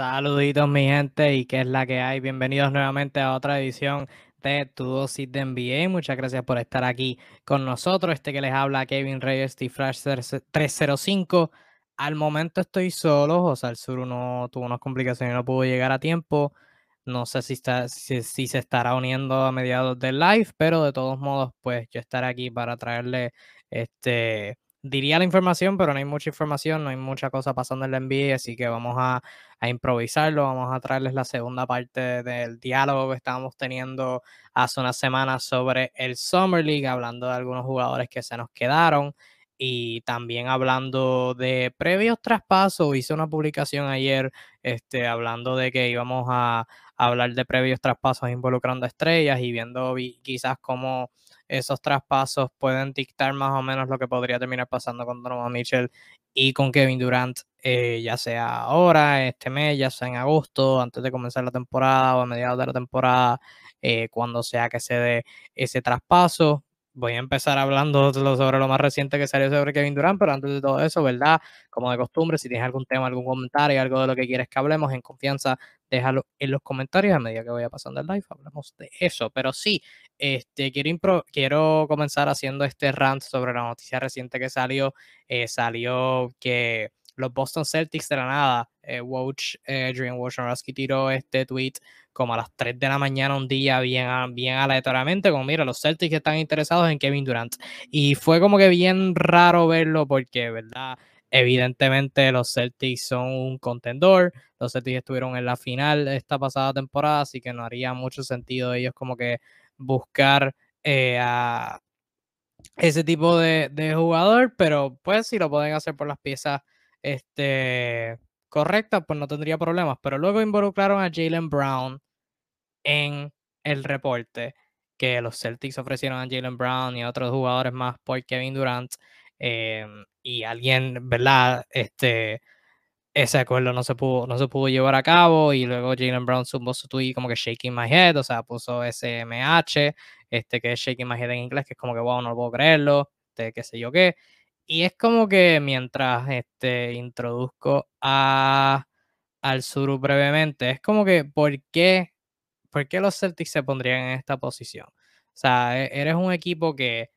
Saluditos mi gente y qué es la que hay. Bienvenidos nuevamente a otra edición de Tu Dosis de NBA. Muchas gracias por estar aquí con nosotros. Este que les habla Kevin Reyes de Flash 305. Al momento estoy solo. O el sur no tuvo unas complicaciones y no pudo llegar a tiempo. No sé si, está, si, se estará uniendo a mediados del live, pero de todos modos, pues yo estaré aquí para traerle este diría la información, pero no hay mucha información, no hay mucha cosa pasando en la NBA, así que vamos a, improvisarlo, vamos a traerles la segunda parte del diálogo que estábamos teniendo hace unas semanas sobre el Summer League, hablando de algunos jugadores que se nos quedaron y también hablando de previos traspasos. Hice una publicación ayer este, hablando de que íbamos a, a hablar de previos traspasos involucrando estrellas y viendo quizás cómo esos traspasos pueden dictar más o menos lo que podría terminar pasando con Donovan Mitchell y con Kevin Durant, eh, ya sea ahora, este mes, ya sea en agosto, antes de comenzar la temporada o a mediados de la temporada, eh, cuando sea que se dé ese traspaso. Voy a empezar hablando sobre lo más reciente que salió sobre Kevin Durant, pero antes de todo eso, ¿verdad? Como de costumbre, si tienes algún tema, algún comentario, algo de lo que quieres que hablemos en confianza, déjalo en los comentarios a medida que vaya pasando el live, hablamos de eso. Pero sí, este, quiero, quiero comenzar haciendo este rant sobre la noticia reciente que salió. Eh, salió que los Boston Celtics de la nada, eh, Woj, eh, Adrian Wojnarowski tiró este tweet como a las 3 de la mañana un día bien, bien aleatoriamente, como mira, los Celtics están interesados en Kevin Durant. Y fue como que bien raro verlo porque, ¿verdad? Evidentemente los Celtics son un contendor, los Celtics estuvieron en la final esta pasada temporada, así que no haría mucho sentido ellos como que buscar eh, a ese tipo de, jugador, pero pues si lo pueden hacer por las piezas este, correctas, pues no tendría problemas. Pero luego involucraron a Jalen Brown en el reporte que los Celtics ofrecieron a Jalen Brown y a otros jugadores más por Kevin Durant. Em, y alguien, ¿verdad? Este, ese acuerdo no se pudo, no se pudo llevar a cabo y luego Jalen Brown subió su tweet como que shaking my head, o sea, puso SMH, este que es shaking my head en inglés, que es como que wow, no puedo creerlo, este, qué sé yo qué. Y es como que mientras este, introduzco a, al Suru brevemente, es como que ¿por qué, ¿por qué los Celtics se pondrían en esta posición? O sea, e, eres un equipo que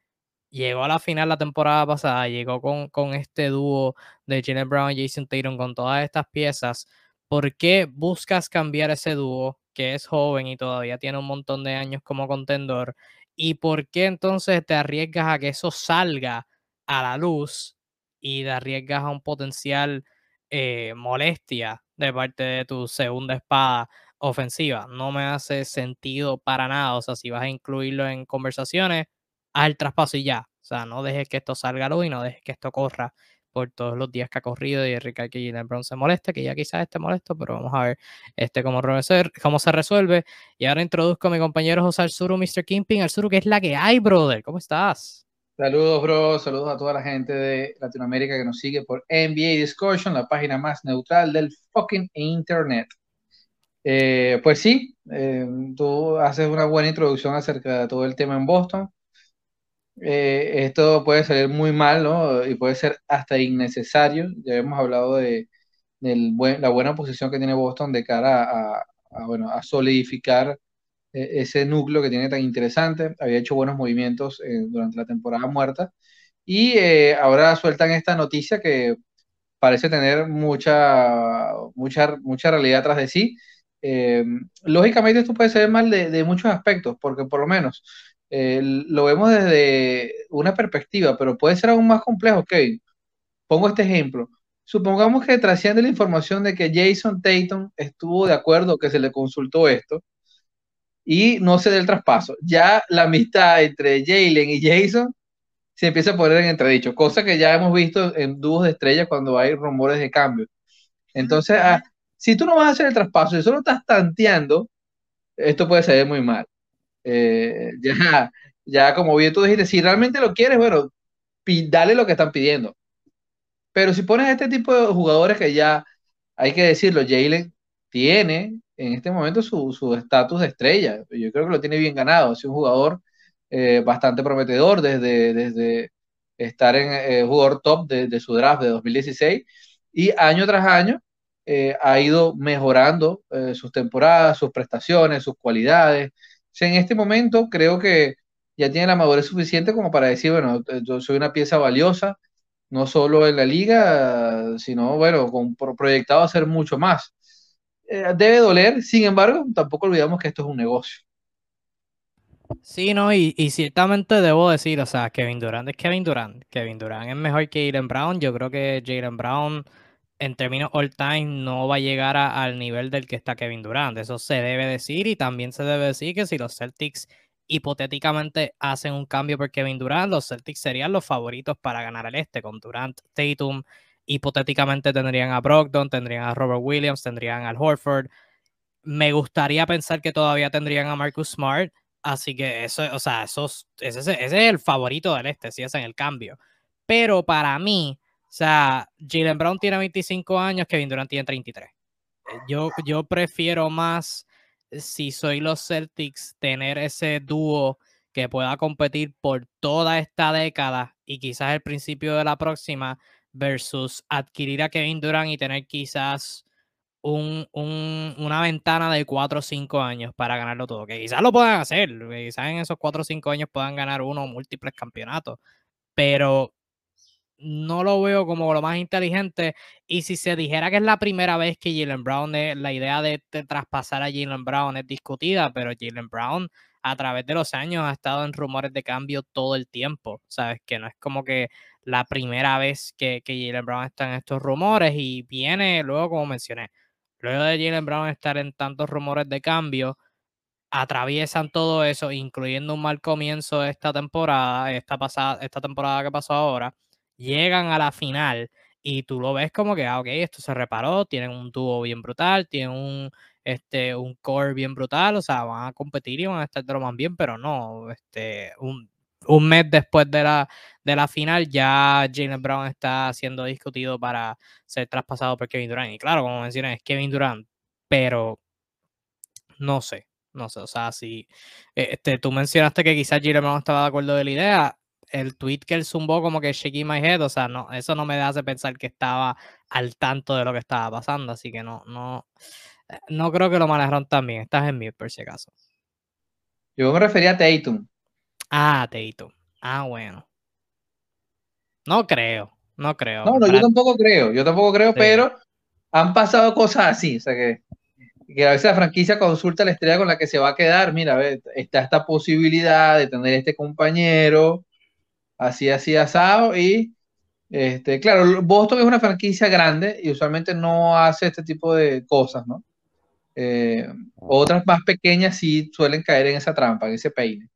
llegó a la final la temporada pasada, llegó con, con este dúo de Jalen Brown y Jason Tatum con todas estas piezas. ¿Por qué buscas cambiar ese dúo que es joven y todavía tiene un montón de años como contendor? ¿Y por qué entonces te arriesgas a que eso salga a la luz y te arriesgas a un potencial eh, molestia de parte de tu segunda espada ofensiva? No me hace sentido para nada. O sea, si vas a incluirlo en conversaciones, al traspaso y ya. O sea, no dejes que esto salga a luz y no dejes que esto corra por todos los días que ha corrido y Ricardo que Brown se moleste, que ya quizás esté molesto, pero vamos a ver este cómo, cómo se resuelve. Y ahora introduzco a mi compañero José Alzuru, Mr. Kimping. Alzuru, ¿qué es la que hay, brother? ¿Cómo estás? Saludos, bro. Saludos a toda la gente de Latinoamérica que nos sigue por NBA Discussion, la página más neutral del fucking internet. Eh, pues sí, eh, tú haces una buena introducción acerca de todo el tema en Boston. Eh, esto puede salir muy mal, ¿no? Y puede ser hasta innecesario. Ya hemos hablado de, la buena posición que tiene Boston de cara a, bueno, a solidificar ese núcleo que tiene tan interesante. Había hecho buenos movimientos eh, durante la temporada muerta. Y ahora sueltan esta noticia que parece tener mucha, mucha, mucha realidad tras de sí. lógicamente esto puede ser mal de, de muchos aspectos, porque por lo menos eh, lo vemos desde una perspectiva, pero puede ser aún más complejo. Ok, pongo este ejemplo. Supongamos que trasciende la información de que Jason Tatum estuvo de acuerdo que se le consultó esto y no se dé el traspaso. Ya la amistad entre Jalen y Jason se empieza a poner en entredicho, cosa que ya hemos visto en dúos de estrellas cuando hay rumores de cambio. Entonces, ah, si tú no vas a hacer el traspaso y solo estás tanteando, esto puede salir muy mal. Eh, ya, ya como bien tú dijiste, si realmente lo quieres, bueno, dale lo que están pidiendo. Pero si pones este tipo de jugadores que ya, hay que decirlo, Jalen tiene en este momento su estatus de estrella. Yo creo que lo tiene bien ganado. Es un jugador eh, bastante prometedor desde, desde estar en eh, jugador top de, su draft de 2016 y año tras año eh, ha ido mejorando eh, sus temporadas, sus prestaciones, sus cualidades. en este momento creo que ya tiene la madurez suficiente como para decir, bueno, yo soy una pieza valiosa, no solo en la liga, sino, bueno, con, proyectado a ser mucho más. Debe doler, sin embargo, tampoco olvidamos que esto es un negocio. Sí, no, y, ciertamente debo decir, o sea, Kevin Durant es Kevin Durant. Kevin Durant es mejor que Jalen Brown. Yo creo que Jalen Brown, en términos all time, no va a llegar al nivel del que está Kevin Durant. Eso se debe decir y también se debe decir que si los Celtics hipotéticamente hacen un cambio por Kevin Durant, los Celtics serían los favoritos para ganar el este con Durant, Tatum. Hipotéticamente tendrían a Brogdon, tendrían a Robert Williams, tendrían al Horford. Me gustaría pensar que todavía tendrían a Marcus Smart Así que eso, o sea, esos, ese, es el favorito del este, si hacen el cambio. Pero para mí, o sea, Jalen Brown tiene 25 años, Kevin Durant tiene 33. Eh, yo, yo prefiero más, si soy los Celtics, tener ese dúo que pueda competir por toda esta década y quizás el principio de la próxima, versus adquirir a Kevin Durant y tener quizás un, un, una ventana de 4 o 5 años para ganarlo todo. Que quizás lo puedan hacer, quizás en esos 4 o 5 años puedan ganar uno o múltiples campeonatos, pero no lo veo como lo más inteligente. Y si se dijera que es la primera vez que Jalen Brown, la idea de, traspasar a Jalen Brown es discutida, pero Jalen Brown a través de los años ha estado en rumores de cambio todo el tiempo, ¿sabes? Que no es como que la primera vez que, que Jalen Brown está en estos rumores y viene luego, como mencioné, luego de Jalen Brown estar en tantos rumores de cambio, atraviesan todo eso, incluyendo un mal comienzo de esta temporada, esta, pasada, esta temporada que pasó ahora, llegan a la final y tú lo ves como que, ah, ok, esto se reparó, tienen un dúo bien brutal, tienen un, este, un core bien brutal, o sea, van a competir y van a estar de lo más bien, pero no, este, un, un mes después de la, de la final, ya Jalen Brown está siendo discutido para ser traspasado por Kevin Durant. Y claro, como mencioné, es Kevin Durant, pero no sé, no sé, o sea, si este, tú mencionaste que quizás Jalen Brown estaba de acuerdo de la idea, el tweet que él zumbó como que shaking my head, o sea, no, eso no me hace pensar que estaba al tanto de lo que estaba pasando, así que no, no, no creo que lo manejaron también, estás en mute por si acaso. Yo me refería a Tatum. Ah, Tatum. Ah, bueno. No creo, no creo. No, no, yo tampoco creo, yo tampoco creo, pero han pasado cosas así, o sea que, que a veces la franquicia consulta la estrella con la que se va a quedar, mira, a está esta posibilidad de tener este compañero, así, así, asado, y este, claro, Boston es una franquicia grande y usualmente no hace este tipo de cosas, ¿no? Eh, otras más pequeñas sí suelen caer en esa trampa, en ese peine.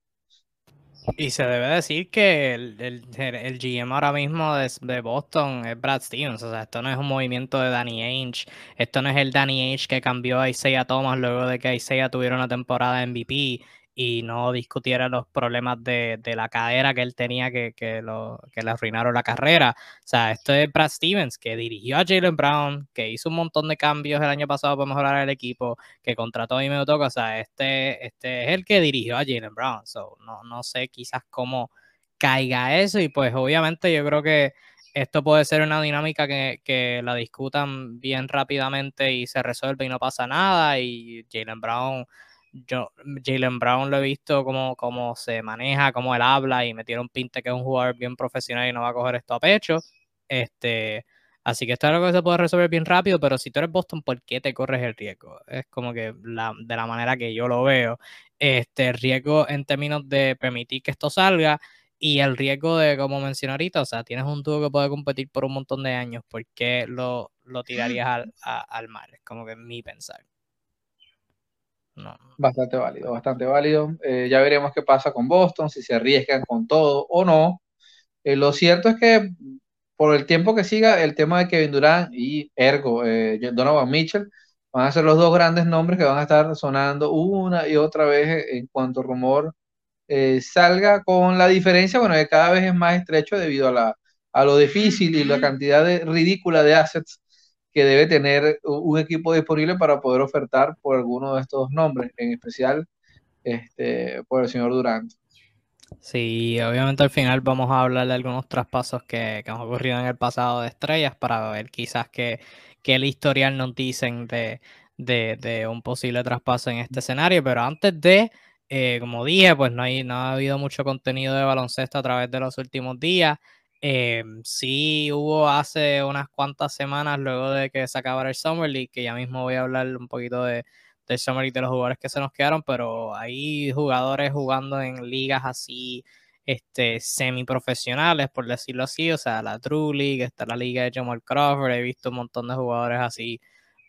Y se debe decir que el, el, GM ahora mismo de, Boston es Brad Stevens. O sea, esto no es un movimiento de Danny Ainge. Esto no es el Danny Ainge que cambió a Isaiah Thomas luego de que Isaiah tuviera una temporada MVP y no discutiera los problemas de, la cadera que él tenía que, que, lo, que le arruinaron la carrera. O sea, esto es Brad Stevens, que dirigió a Jalen Brown, que hizo un montón de cambios el año pasado para mejorar el equipo, que contrató a me toca. O sea, este, este es el que dirigió a Jalen Brown. So, no, no sé quizás cómo caiga eso y pues obviamente yo creo que esto puede ser una dinámica que, que, la discutan bien rápidamente y se resuelve y no pasa nada y Jalen Brown yo, Jalen Brown lo he visto como, se maneja, cómo él habla y metieron pinte que es un jugador bien profesional y no va a coger esto a pecho. Este, así que esto es algo que se puede resolver bien rápido, pero si tú eres Boston, ¿por qué te corres el riesgo? Es como que de la manera que yo lo veo. Este riesgo en términos de permitir que esto salga y el riesgo de, como mencioné ahorita, o sea, tienes un tubo que puede competir por un montón de años, ¿por qué lo, lo tirarías al, al mar? Es como que mi pensar. Bastante válido, bastante válido. Eh, ya veremos qué pasa con Boston, si se arriesgan con todo o no. Eh, lo cierto es que por el tiempo que siga, el tema de Kevin Durant y Ergo, eh, Donovan Mitchell, van a ser los dos grandes nombres que van a estar sonando una y otra vez en cuanto rumor salga, con la diferencia, bueno, que cada vez es más estrecho debido a, la, a lo difícil y la cantidad de, ridícula de assets que debe tener un equipo disponible para poder ofertar por alguno de estos nombres, en especial este, por el señor Durant. Sí, obviamente al final vamos a hablar de algunos traspasos que, que han ocurrido en el pasado de estrellas para ver quizás qué, qué el historial nos dicen de, de, de, un posible traspaso en este escenario, pero antes de, eh, como dije, pues no, hay, no ha habido mucho contenido de baloncesto a través de los últimos días. Eh, sí hubo hace unas cuantas semanas luego de que se acabara el Summer League, que ya mismo voy a hablar un poquito de, del Summer League de los jugadores que se nos quedaron, pero hay jugadores jugando en ligas así este, semiprofesionales, por decirlo así, o sea, la True League, está la liga de Jamal Crawford, he visto un montón de jugadores así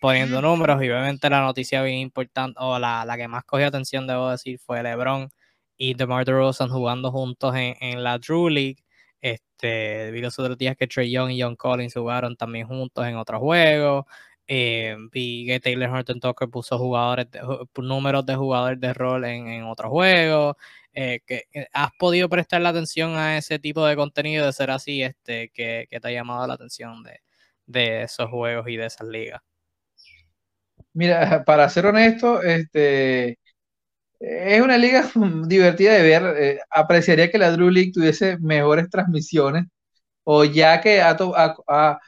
poniendo números y obviamente la noticia bien importante, o la, la que más cogió atención, debo decir, fue LeBron y DeMar DeRozan jugando juntos en, en la True League. Este, vi los otros días que Trey Young y John Collins jugaron también juntos en otros juegos. Eh, vi que Taylor Horton Tucker puso jugadores de, números de jugadores de rol en, en otros juegos. Eh, que, eh, ¿Has podido prestar la atención a ese tipo de contenido de ser así, este, que, que te ha llamado la atención de, de, esos juegos y de esas ligas? Mira, para ser honesto, este, es una liga divertida de ver. Eh, apreciaría que la Drew League tuviese mejores transmisiones, o ya que ha, ha, ha,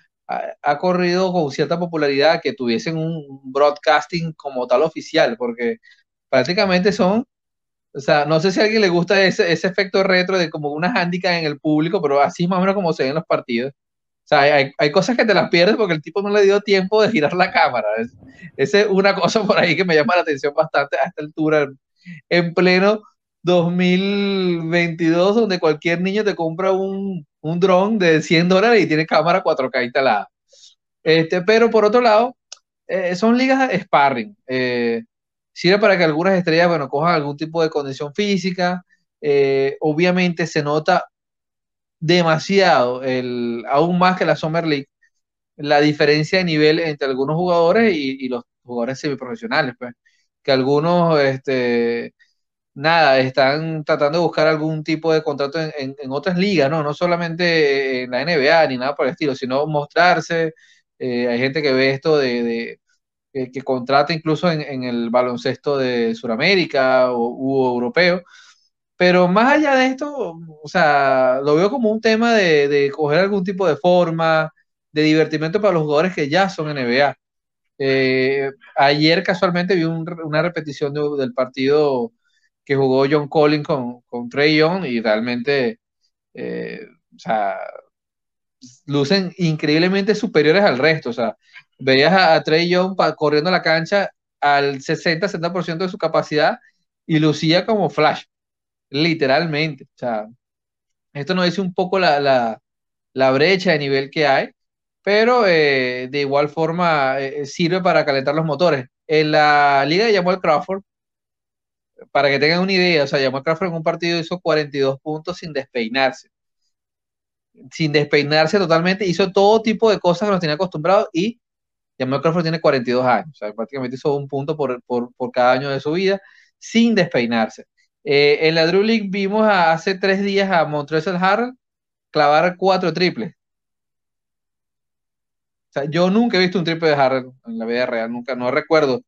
ha, corrido con cierta popularidad, que tuviesen un broadcasting como tal oficial, porque prácticamente son, o sea, no sé si a alguien le gusta ese, ese efecto retro de como una handicap en el público, pero así más o menos como se ven los partidos. O sea, hay, hay, cosas que te las pierdes porque el tipo no le dio tiempo de girar la cámara. Esa es una cosa por ahí que me llama la atención bastante a esta altura en pleno 2022, donde cualquier niño te compra un, un dron de 100 dólares y tiene cámara 4K instalada. Este, pero por otro lado, eh, son ligas sparring. Eh, sirve para que algunas estrellas, bueno, cojan algún tipo de condición física. Eh, obviamente se nota demasiado, el, aún más que la Summer League, la diferencia de nivel entre algunos jugadores y, y los jugadores semiprofesionales, pues que algunos, este, nada, están tratando de buscar algún tipo de contrato en, en, otras ligas, ¿no? No solamente en la NBA ni nada por el estilo, sino mostrarse. Eh, hay gente que ve esto de, de que, que, contrata incluso en, en, el baloncesto de Sudamérica o, u europeo. Pero más allá de esto, o sea, lo veo como un tema de, de coger algún tipo de forma, de divertimento para los jugadores que ya son NBA. Eh, ayer casualmente vi un, una repetición de, del partido que jugó John Collins con, con Trey Young y realmente, eh, o sea, lucen increíblemente superiores al resto. O sea, veías a, Trey Young corriendo la cancha al 60-70% de su capacidad y lucía como flash, literalmente. O sea, esto nos dice un poco la, la, la brecha de nivel que hay pero eh, de igual forma eh, sirve para calentar los motores. En la liga de Jamal Crawford, para que tengan una idea, o sea, Jamal Crawford en un partido hizo 42 puntos sin despeinarse. Sin despeinarse totalmente, hizo todo tipo de cosas que nos tenía acostumbrados y Jamal Crawford tiene 42 años, o sea, prácticamente hizo un punto por, por, por cada año de su vida sin despeinarse. Eh, en la Drew League vimos hace tres días a Montrezl Harrell clavar cuatro triples o sea, yo nunca he visto un triple de Harrell en la vida real, nunca, no recuerdo.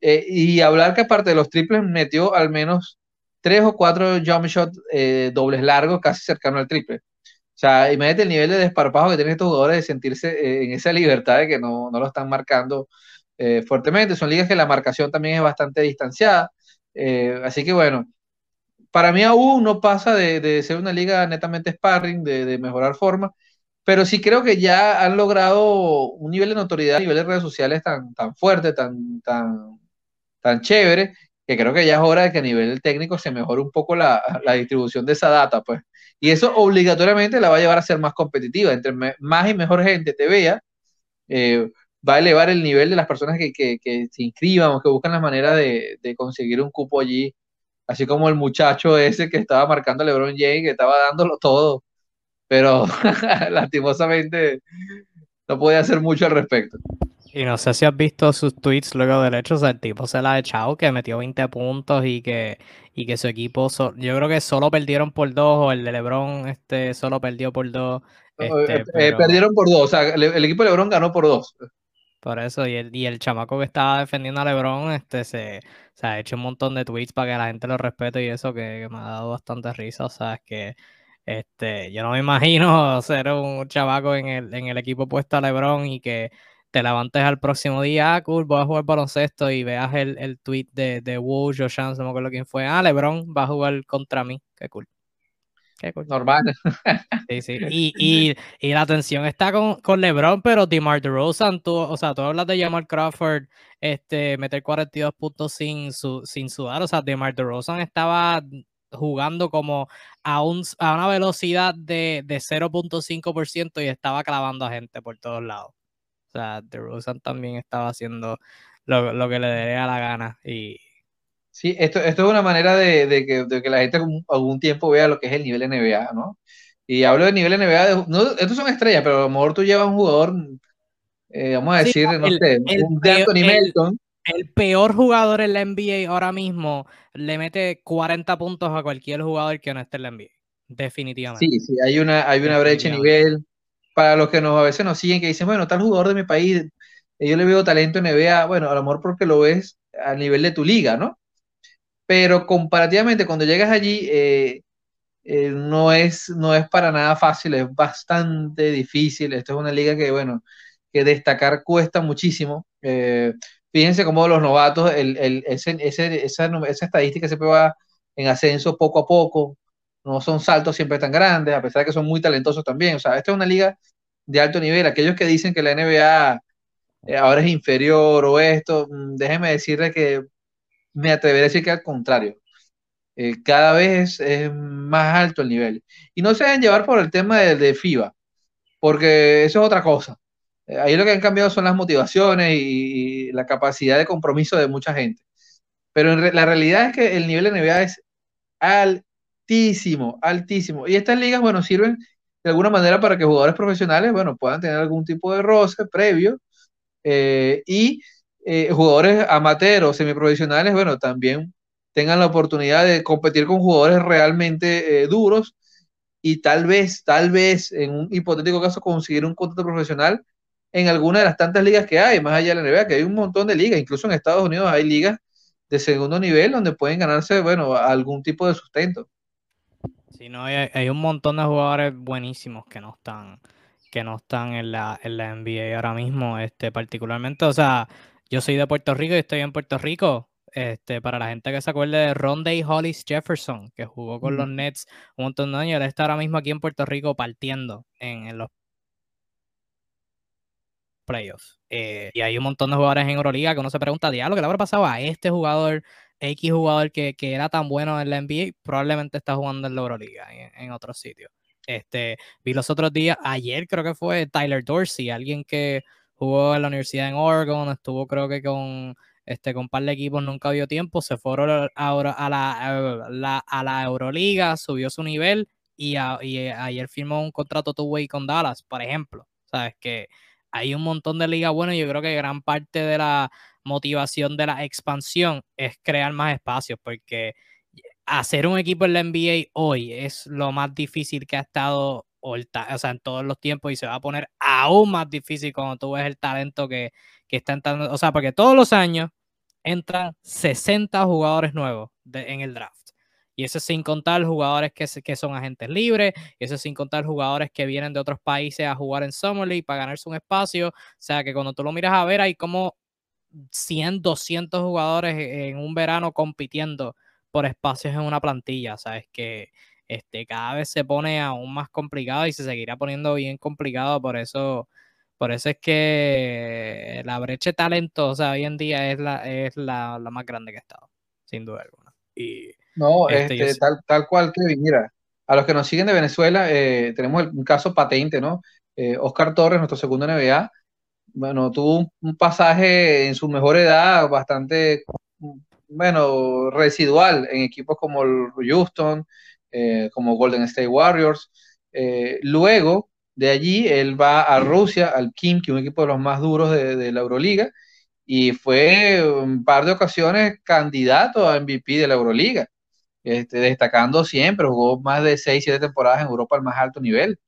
Eh, y hablar que aparte de los triples metió al menos tres o cuatro jump shots eh, dobles largos, casi cercano al triple. O sea, imagínate el nivel de desparpajo que tienen estos jugadores de sentirse eh, en esa libertad de que no, no lo están marcando eh, fuertemente. Son ligas que la marcación también es bastante distanciada. Eh, así que bueno, para mí aún no pasa de, de ser una liga netamente sparring, de, de mejorar forma, pero sí creo que ya han logrado un nivel de notoriedad a nivel de redes sociales tan, tan fuerte, tan, tan, tan chévere, que creo que ya es hora de que a nivel técnico se mejore un poco la, la distribución de esa data, pues. Y eso obligatoriamente la va a llevar a ser más competitiva. Entre más y mejor gente te vea, eh, va a elevar el nivel de las personas que, que, que se inscriban o que buscan la manera de, de, conseguir un cupo allí. Así como el muchacho ese que estaba marcando a LeBron James, que estaba dándolo todo pero lastimosamente no podía hacer mucho al respecto. Y no sé si has visto sus tweets luego del hecho, o sea, el tipo se la ha echado, que metió 20 puntos y que, y que su equipo, so, yo creo que solo perdieron por dos, o el de Lebron este, solo perdió por dos. Este, eh, pero... eh, perdieron por dos, o sea, el, el, equipo de Lebron ganó por dos. Por eso, y el, y el chamaco que estaba defendiendo a LeBron, este, se, se ha hecho un montón de tweets para que la gente lo respete y eso que, me ha dado bastante risa. O sea, es que este, yo no me imagino ser un chamaco en el, en el equipo puesto a LeBron y que te levantes al próximo día, ah, cool, voy a jugar baloncesto y veas el, el tweet de, de Woj o Chance, no me acuerdo quién fue. Ah, LeBron va a jugar contra mí. Qué cool. Normal. Sí, sí. Y, la atención está con, con LeBron, pero DeMar DeRozan, tú, o sea, tú hablas de Jamal Crawford, este, meter 42 puntos sin, su, sin sudar. O sea, DeMar DeRozan estaba jugando como a, un, a una velocidad de, de 0.5% y estaba clavando a gente por todos lados. O sea, DeRozan también estaba haciendo lo, lo que le daría la gana. Y, Sí, esto, esto es una manera de, de, que, de, que, la gente algún, tiempo vea lo que es el nivel NBA, ¿no? Y hablo de nivel NBA, no, estos son estrellas, pero a lo mejor tú llevas un jugador, eh, vamos a decir, no sé, un de Anthony Melton. El peor jugador en la NBA ahora mismo le mete 40 puntos a cualquier jugador que no esté en la NBA. Definitivamente. Sí, sí, hay una, hay una brecha de nivel. Para los que nos, a veces nos siguen, que dicen, bueno, tal jugador de mi país, eh, yo le veo talento en NBA, bueno, a lo mejor porque lo ves a nivel de tu liga, ¿no? pero comparativamente cuando llegas allí eh, eh, no, es, no es para nada fácil, es bastante difícil. Esto es una liga que, bueno, que destacar cuesta muchísimo. Eh, fíjense cómo los novatos, ese, esa, estadística siempre va en ascenso poco a poco, no son saltos siempre tan grandes, a pesar de que son muy talentosos también. O sea, esta es una liga de alto nivel. Aquellos que dicen que la NBA ahora es inferior o esto, mm, déjenme decirles que me atrevería a decir que al contrario. Eh, cada vez es más alto el nivel. Y no se deben llevar por el tema de, de FIBA, porque eso es otra cosa. Eh, ahí lo que han cambiado son las motivaciones y, la capacidad de compromiso de mucha gente. Pero la realidad es que el nivel de NBA es altísimo, altísimo. Y estas ligas, bueno, sirven de alguna manera para que jugadores profesionales, bueno, puedan tener algún tipo de roce previo eh, y eh, jugadores amateurs o semiprofesionales, bueno, también tengan la oportunidad de competir con jugadores realmente duros y tal vez, tal vez, en un hipotético caso, conseguir un contrato profesional en alguna de las tantas ligas que hay, más allá de la NBA, que hay un montón de ligas, incluso en Estados Unidos hay ligas de segundo nivel donde pueden ganarse, bueno, algún tipo de sustento. Sí, no, hay, hay un montón de jugadores buenísimos que no están que no están en la, en la NBA ahora mismo, este, particularmente, o sea, yo soy de Puerto Rico y estoy en Puerto Rico. Este, para la gente que se acuerde de Ronday Hollis Jefferson, que jugó con los Nets un montón de años, él está ahora mismo aquí en Puerto Rico partiendo en, los playoffs. Eh, y hay un montón de jugadores en Euroliga que uno se pregunta, diablo, ¿qué le habrá pasado a este jugador, X jugador que, era tan bueno en la NBA? Probablemente está jugando en la Euroliga, en, en otros sitios. Este, vi los otros días, ayer creo que fue Tyler Dorsey, alguien que jugó en la universidad en Oregon, estuvo creo que con este con par de equipos, nunca dio tiempo, se fue a, la, a la Euroliga, subió su nivel y, ayer firmó un contrato two-way con Dallas, por ejemplo. Sabes que hay un montón de ligas buenas y yo creo que gran parte de la motivación de la expansión es crear más espacios, porque hacer un equipo en la NBA hoy es lo más difícil que ha estado o, sea, en todos los tiempos y se va a poner aún más difícil cuando tú ves el talento que, que está entrando. O sea, porque todos los años entran 60 jugadores nuevos en el draft. Y eso sin contar jugadores que, que son agentes libres, y eso sin contar jugadores que vienen de otros países a jugar en Summer League para ganarse un espacio. O sea, que cuando tú lo miras a ver, hay como 100, 200 jugadores en un verano compitiendo por espacios en una plantilla. ¿Sabes? Que este, cada vez se pone aún más complicado y se seguirá poniendo bien complicado. Por eso, por eso es que la brecha talentosa hoy en día es la, es la, más grande que ha estado, sin duda alguna. Y, no, este, este tal, tal cual, Kevin, mira, a los que nos siguen de Venezuela, eh, tenemos un caso patente, ¿no? Eh, Oscar Torres, nuestro segundo NBA, bueno, tuvo un, pasaje en su mejor edad bastante, bueno, residual en equipos como el Houston, eh, como Golden State Warriors. Eh, luego de allí, él va a Rusia, al Kim, que es un equipo de los más duros de, la Euroliga, y fue un par de ocasiones candidato a MVP de la Euroliga, este, destacando siempre, jugó más de 6, 7 temporadas en Europa al más alto nivel,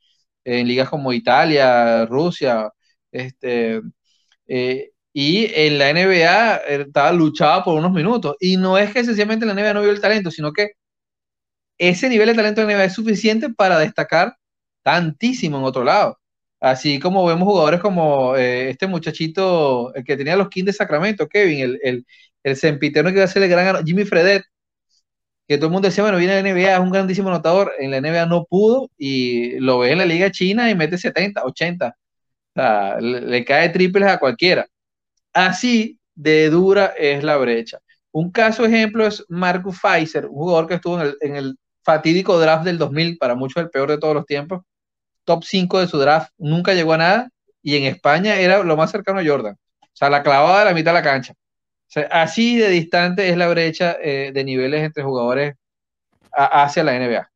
en ligas como Italia, Rusia, este, Eh, y en la NBA estaba luchaba por unos minutos. Y no es que sencillamente la NBA no vio el talento, sino que ese nivel de talento en la NBA es suficiente para destacar tantísimo en otro lado. Así como vemos jugadores como eh, este muchachito, el que tenía los Kings de Sacramento, Kevin, el, el, el sempiterno que iba a ser el gran Jimmy Fredet, que todo el mundo decía, bueno, viene la NBA, es un grandísimo anotador, en la NBA no pudo y lo ve en la Liga China y mete 70, 80. O sea, le, cae triples a cualquiera. Así de dura es la brecha. Un caso ejemplo es Marcus Pfizer, un jugador que estuvo en el, en el fatídico draft del 2000, para muchos el peor de todos los tiempos, top 5 de su draft, nunca llegó a nada y en España era lo más cercano a Jordan. O sea, la clavada de la mitad de la cancha. Así de distante es la brecha eh, de niveles entre jugadores hacia la NBA.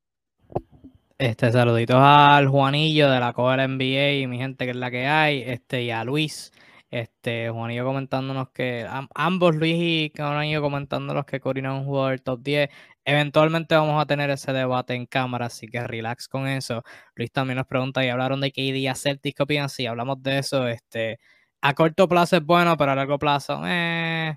Este, saluditos al Juanillo de la Copa NBA y mi gente que es la que hay, este, y a Luis, este, Juanillo comentándonos que ambos Luis y Juanillo comentándonos que Corina es un jugador top 10 Eventualmente vamos a tener ese debate en cámara, así que relax con eso. Luis también nos pregunta y hablaron de KD a Celtics, ¿qué opinan? Si hablamos de eso, este, a corto plazo es bueno, pero a largo plazo, eh,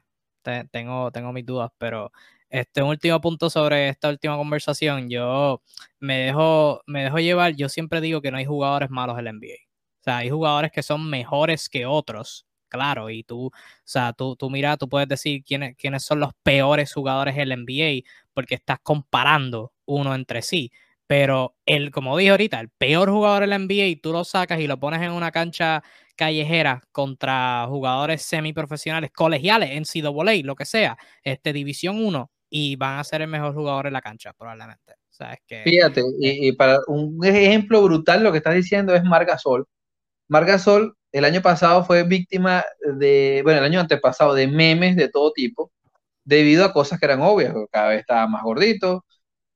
tengo, tengo mis dudas, pero este último punto sobre esta última conversación, yo me dejo, me dejo llevar, yo siempre digo que no hay jugadores malos en la NBA. O sea, hay jugadores que son mejores que otros, claro, y tú, o sea, tú, tú mira, tú puedes decir quiénes, quiénes son los peores jugadores en la NBA, porque estás comparando uno entre sí. Pero el, como dije ahorita, el peor jugador en la NBA, tú lo sacas y lo pones en una cancha callejera contra jugadores semiprofesionales, colegiales, en CWA, lo que sea, este, División 1, y van a ser el mejor jugador en la cancha, probablemente. Fíjate, y, para un ejemplo brutal, lo que estás diciendo es Margasol. Margasol el año pasado fue víctima de, bueno, el año antepasado, de memes de todo tipo, debido a cosas que eran obvias. Cada vez estaba más gordito,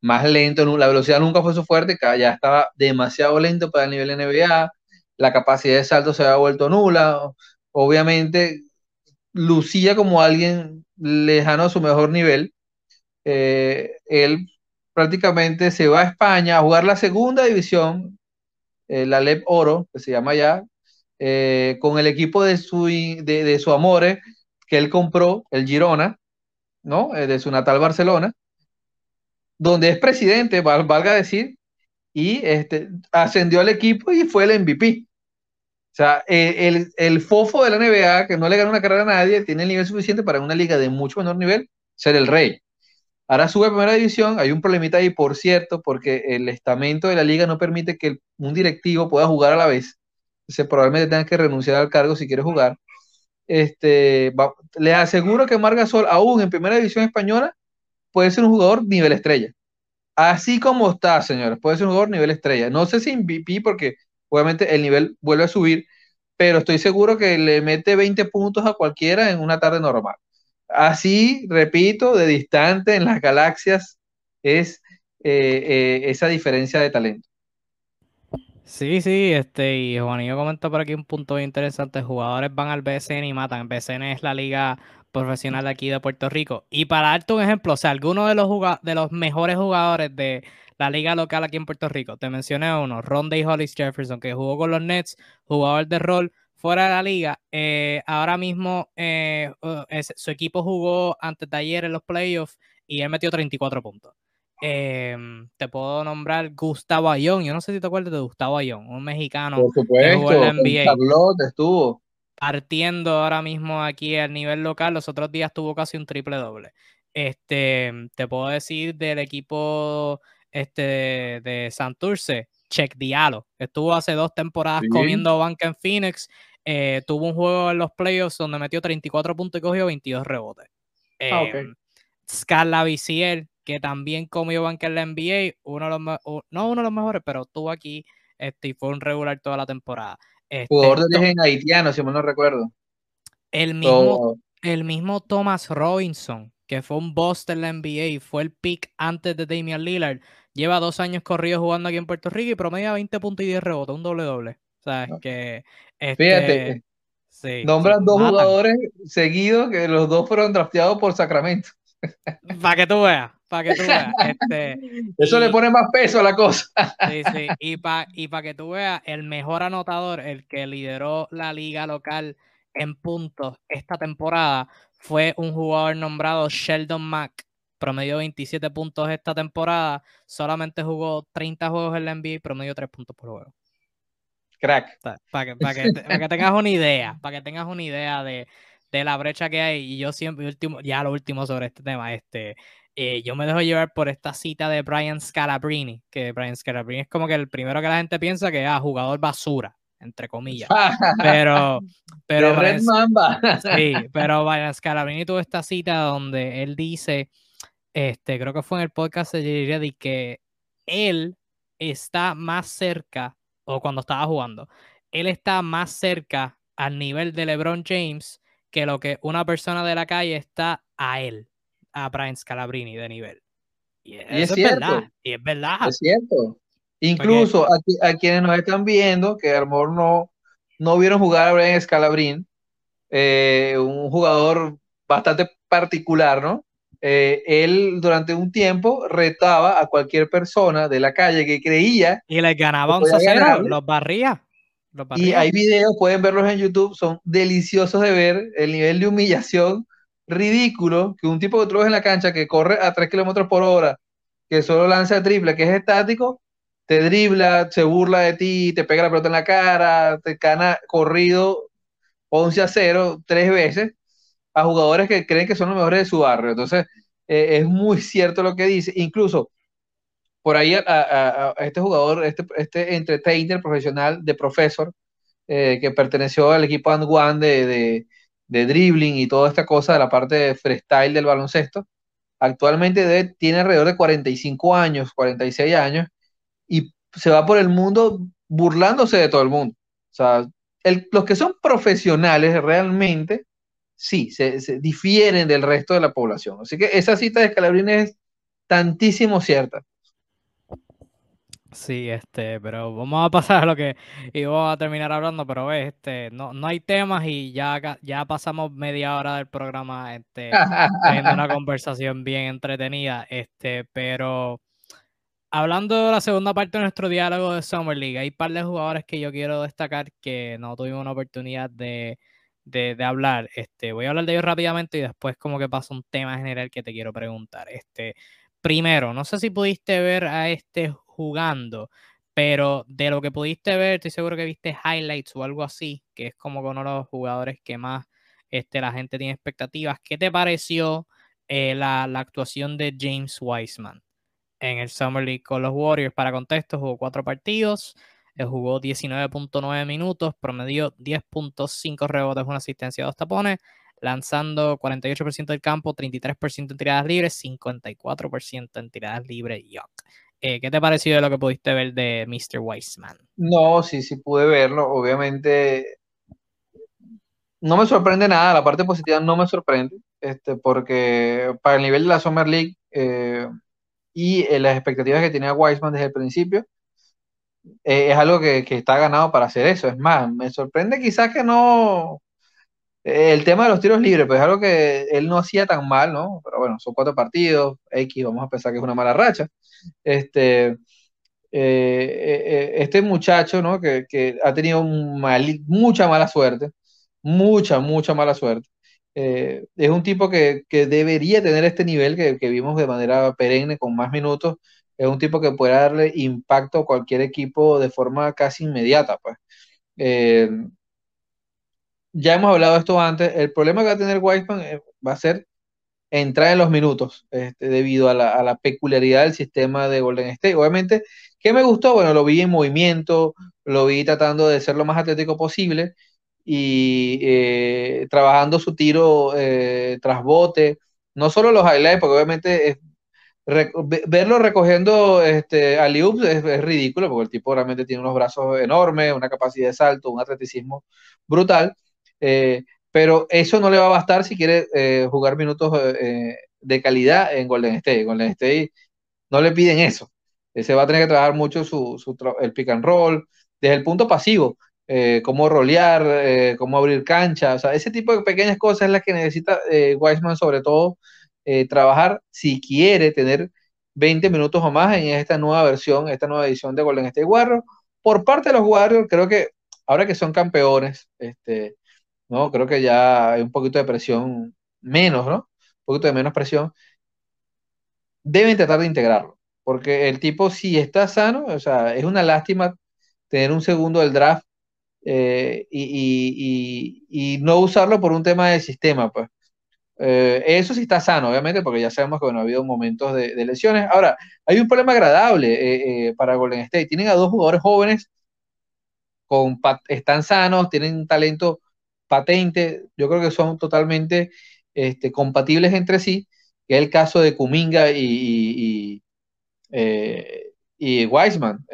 más lento, la velocidad nunca fue su fuerte, ya estaba demasiado lento para el nivel NBA, la capacidad de salto se había vuelto nula, obviamente lucía como alguien lejano a su mejor nivel. Eh, él prácticamente se va a España a jugar la segunda división, eh, la LEP Oro, que se llama ya, eh, con el equipo de su, de, de su amore que él compró, el Girona, ¿no? De su natal Barcelona, donde es presidente, valga decir, y este, ascendió al equipo y fue el MVP. O sea, el, el, fofo de la NBA, que no le gana una carrera a nadie, tiene el nivel suficiente para una liga de mucho menor nivel ser el rey. Ahora sube a primera división, hay un problemita ahí, por cierto, porque el estamento de la liga no permite que un directivo pueda jugar a la vez. Se probablemente tenga que renunciar al cargo si quiere jugar este, les aseguro que Margasol, aún en primera división española, puede ser un jugador nivel estrella. Así como está, señores, puede ser un jugador nivel estrella. No sé si MVP, porque obviamente el nivel vuelve a subir, pero estoy seguro que le mete 20 puntos a cualquiera en una tarde normal. Así, repito, de distante en las galaxias es eh, eh, esa diferencia de talento. Sí, sí, este, y Juanillo comenta por aquí un punto muy interesante. Jugadores van al BCN y matan. BCN es la liga profesional de aquí de Puerto Rico. Y para darte un ejemplo, o sea, alguno de los, de los mejores jugadores de la liga local aquí en Puerto Rico, te mencioné uno, Ronde Hollis Jefferson, que jugó con los Nets, jugador de rol fuera de la liga. Eh, ahora mismo eh, uh, su equipo jugó antes de ayer en los playoffs y él metió 34 puntos. Em, te puedo nombrar Gustavo Ayón. Yo no sé si te acuerdas de Gustavo Ayón, un mexicano Por supuesto, que NBA. estuvo. Partiendo ahora mismo aquí al nivel local, los otros días tuvo casi un triple doble. Este, te puedo decir del equipo este, de, Santurce, Check Diallo. Estuvo hace dos temporadas comiendo banca en Phoenix. Eh, tuvo un juego en los playoffs donde metió 34 puntos y cogió 22 rebotes. ah, okay. Em, Scarla Viciel, que también comió banca en la NBA, uno de los no uno de los mejores, pero estuvo aquí este, y fue un regular toda la temporada. Este, Jugador de origen haitiano, si mal no recuerdo. El mismo, el mismo Thomas Robinson, que fue un boss en la NBA fue el pick antes de Damian Lillard, lleva dos años corridos jugando aquí en Puerto Rico y promedia 20 puntos y 10 rebotes, un doble doble. O sea, que... Este, Fíjate, sí, nombran dos jugadores seguidos que los dos fueron drafteados por Sacramento. Para que tú veas para que tú veas. Este, Eso le pone más peso a la cosa. Sí, sí. Y para y que tú veas, el mejor anotador, el que lideró la liga local en puntos esta temporada fue un jugador nombrado Sheldon Mack, promedio 27 puntos esta temporada, solamente jugó 30 juegos en la NBA y promedio 3 puntos por juego. Crack. Para que, que, tengas una idea, para que tengas una idea de, de, la brecha que hay. Y yo siempre, último, ya lo último sobre este tema, este, eh, yo me dejo llevar por esta cita de Brian Scalabrine, que Brian Scalabrine es como que el primero que la gente piensa que es ah, jugador basura, entre comillas. Pero, pero Mamba. sí, pero Brian Scalabrine tuvo esta cita donde él dice, este, creo que fue en el podcast de Jerry Reddy, que él está más cerca, o cuando estaba jugando, él está más cerca al nivel de LeBron James que lo que una persona de la calle está a él a Brian Scalabrini de nivel. Y, es, cierto. Verdad, y es verdad. Es cierto. Incluso a, quienes nos están viendo, que a lo mejor no, no vieron jugar a Brian Scalabrini, eh, un jugador bastante particular, ¿no? Eh, él durante un tiempo retaba a cualquier persona de la calle que creía. Y les ganaba un 0 los barría. Y hay videos, pueden verlos en YouTube, son deliciosos de ver el nivel de humillación ridículo que un tipo que tú ves en la cancha que corre a 3 kilómetros por hora, que solo lanza triple, que es estático, te dribla, se burla de ti, te pega la pelota en la cara, te gana corrido 11 a 0 tres veces a jugadores que creen que son los mejores de su barrio. Entonces, eh, es muy cierto lo que dice. Incluso, por ahí a, este jugador, este, este entertainer profesional de profesor, eh, que perteneció al equipo And de dribbling y toda esta cosa de la parte de freestyle del baloncesto, actualmente tiene alrededor de 45 años, 46 años, y se va por el mundo burlándose de todo el mundo. O sea, los que son profesionales realmente, sí, se, difieren del resto de la población. Así que esa cita de Scalabrini es tantísimo cierta. Sí, este, pero vamos a pasar a lo que iba a terminar hablando, pero ves, este, no, no hay temas y ya, ya pasamos media hora del programa, este, teniendo una conversación bien entretenida, este, pero hablando de la segunda parte de nuestro diálogo de Summer League, hay un par de jugadores que yo quiero destacar que no tuvimos una oportunidad de, de, de hablar, este, voy a hablar de ellos rápidamente y después como que pasa un tema general que te quiero preguntar, este, primero, no sé si pudiste ver a este jugando, pero de lo que pudiste ver, estoy seguro que viste highlights o algo así, que es como uno de los jugadores que más este, la gente tiene expectativas. ¿Qué te pareció eh, la, actuación de James Wiseman en el Summer League con los Warriors? Para contexto, jugó cuatro partidos, eh, jugó 19.9 minutos, promedió 10.5 rebotes, una asistencia, dos tapones, lanzando 48% del campo, 33% en tiradas libres, 54% en tiradas libres. Yuck. Eh, ¿Qué te pareció de lo que pudiste ver de Mr. Weissman? No, sí, sí pude verlo. Obviamente, no me sorprende nada. La parte positiva no me sorprende, este, porque para el nivel de la Summer League eh, y eh, las expectativas que tenía Weissman desde el principio, es algo que, que, está ganado para hacer eso. Es más, me sorprende quizás que no. El tema de los tiros libres, pues es algo que él no hacía tan mal, ¿no? Pero bueno, son cuatro partidos, X, vamos a pensar que es una mala racha este, eh, eh, eh, este muchacho, ¿no? Que, ha tenido mucha mala suerte, mucha, mucha mala suerte. es un tipo que, debería tener este nivel que, vimos de manera perenne con más minutos. Es un tipo que puede darle impacto a cualquier equipo de forma casi inmediata. Pues. Ya hemos hablado de esto antes. El problema que va a tener Whiteman va a ser entrar en los minutos este, debido a la, peculiaridad del sistema de Golden State. Obviamente, ¿qué me gustó? Bueno, lo vi en movimiento, lo vi tratando de ser lo más atlético posible y eh, trabajando su tiro eh, tras bote, no solo los highlights, porque obviamente verlo recogiendo este, es, es, ridículo, porque el tipo realmente tiene unos brazos enormes, una capacidad de salto, un atleticismo brutal. Eh, pero eso no le va a bastar si quiere eh, jugar minutos eh, de calidad en Golden State. Golden State no le piden eso. Se va a tener que trabajar mucho su, el pick and roll desde el punto pasivo, eh, cómo rolear, cómo abrir cancha, o sea, ese tipo de pequeñas cosas es las que necesita Wiseman sobre todo trabajar si quiere tener 20 minutos o más en esta nueva versión, esta nueva edición de Golden State Warriors. Por parte de los Warriors, creo que ahora que son campeones, este, ¿no? Creo que ya hay un poquito de presión menos, ¿no? Un poquito de menos presión. Deben tratar de integrarlo, porque el tipo si está sano, o sea, es una lástima tener un segundo del draft eh, y, y, y, no usarlo por un tema de sistema, pues. Eh, eso sí está sano, obviamente, porque ya sabemos que bueno, ha habido momentos de, de lesiones. Ahora, hay un problema agradable eh, para Golden State. Tienen a dos jugadores jóvenes, con, están sanos, tienen un talento patente. Yo creo que son totalmente este, compatibles entre sí, es el caso de Kuminga y, y, y, y Wiseman.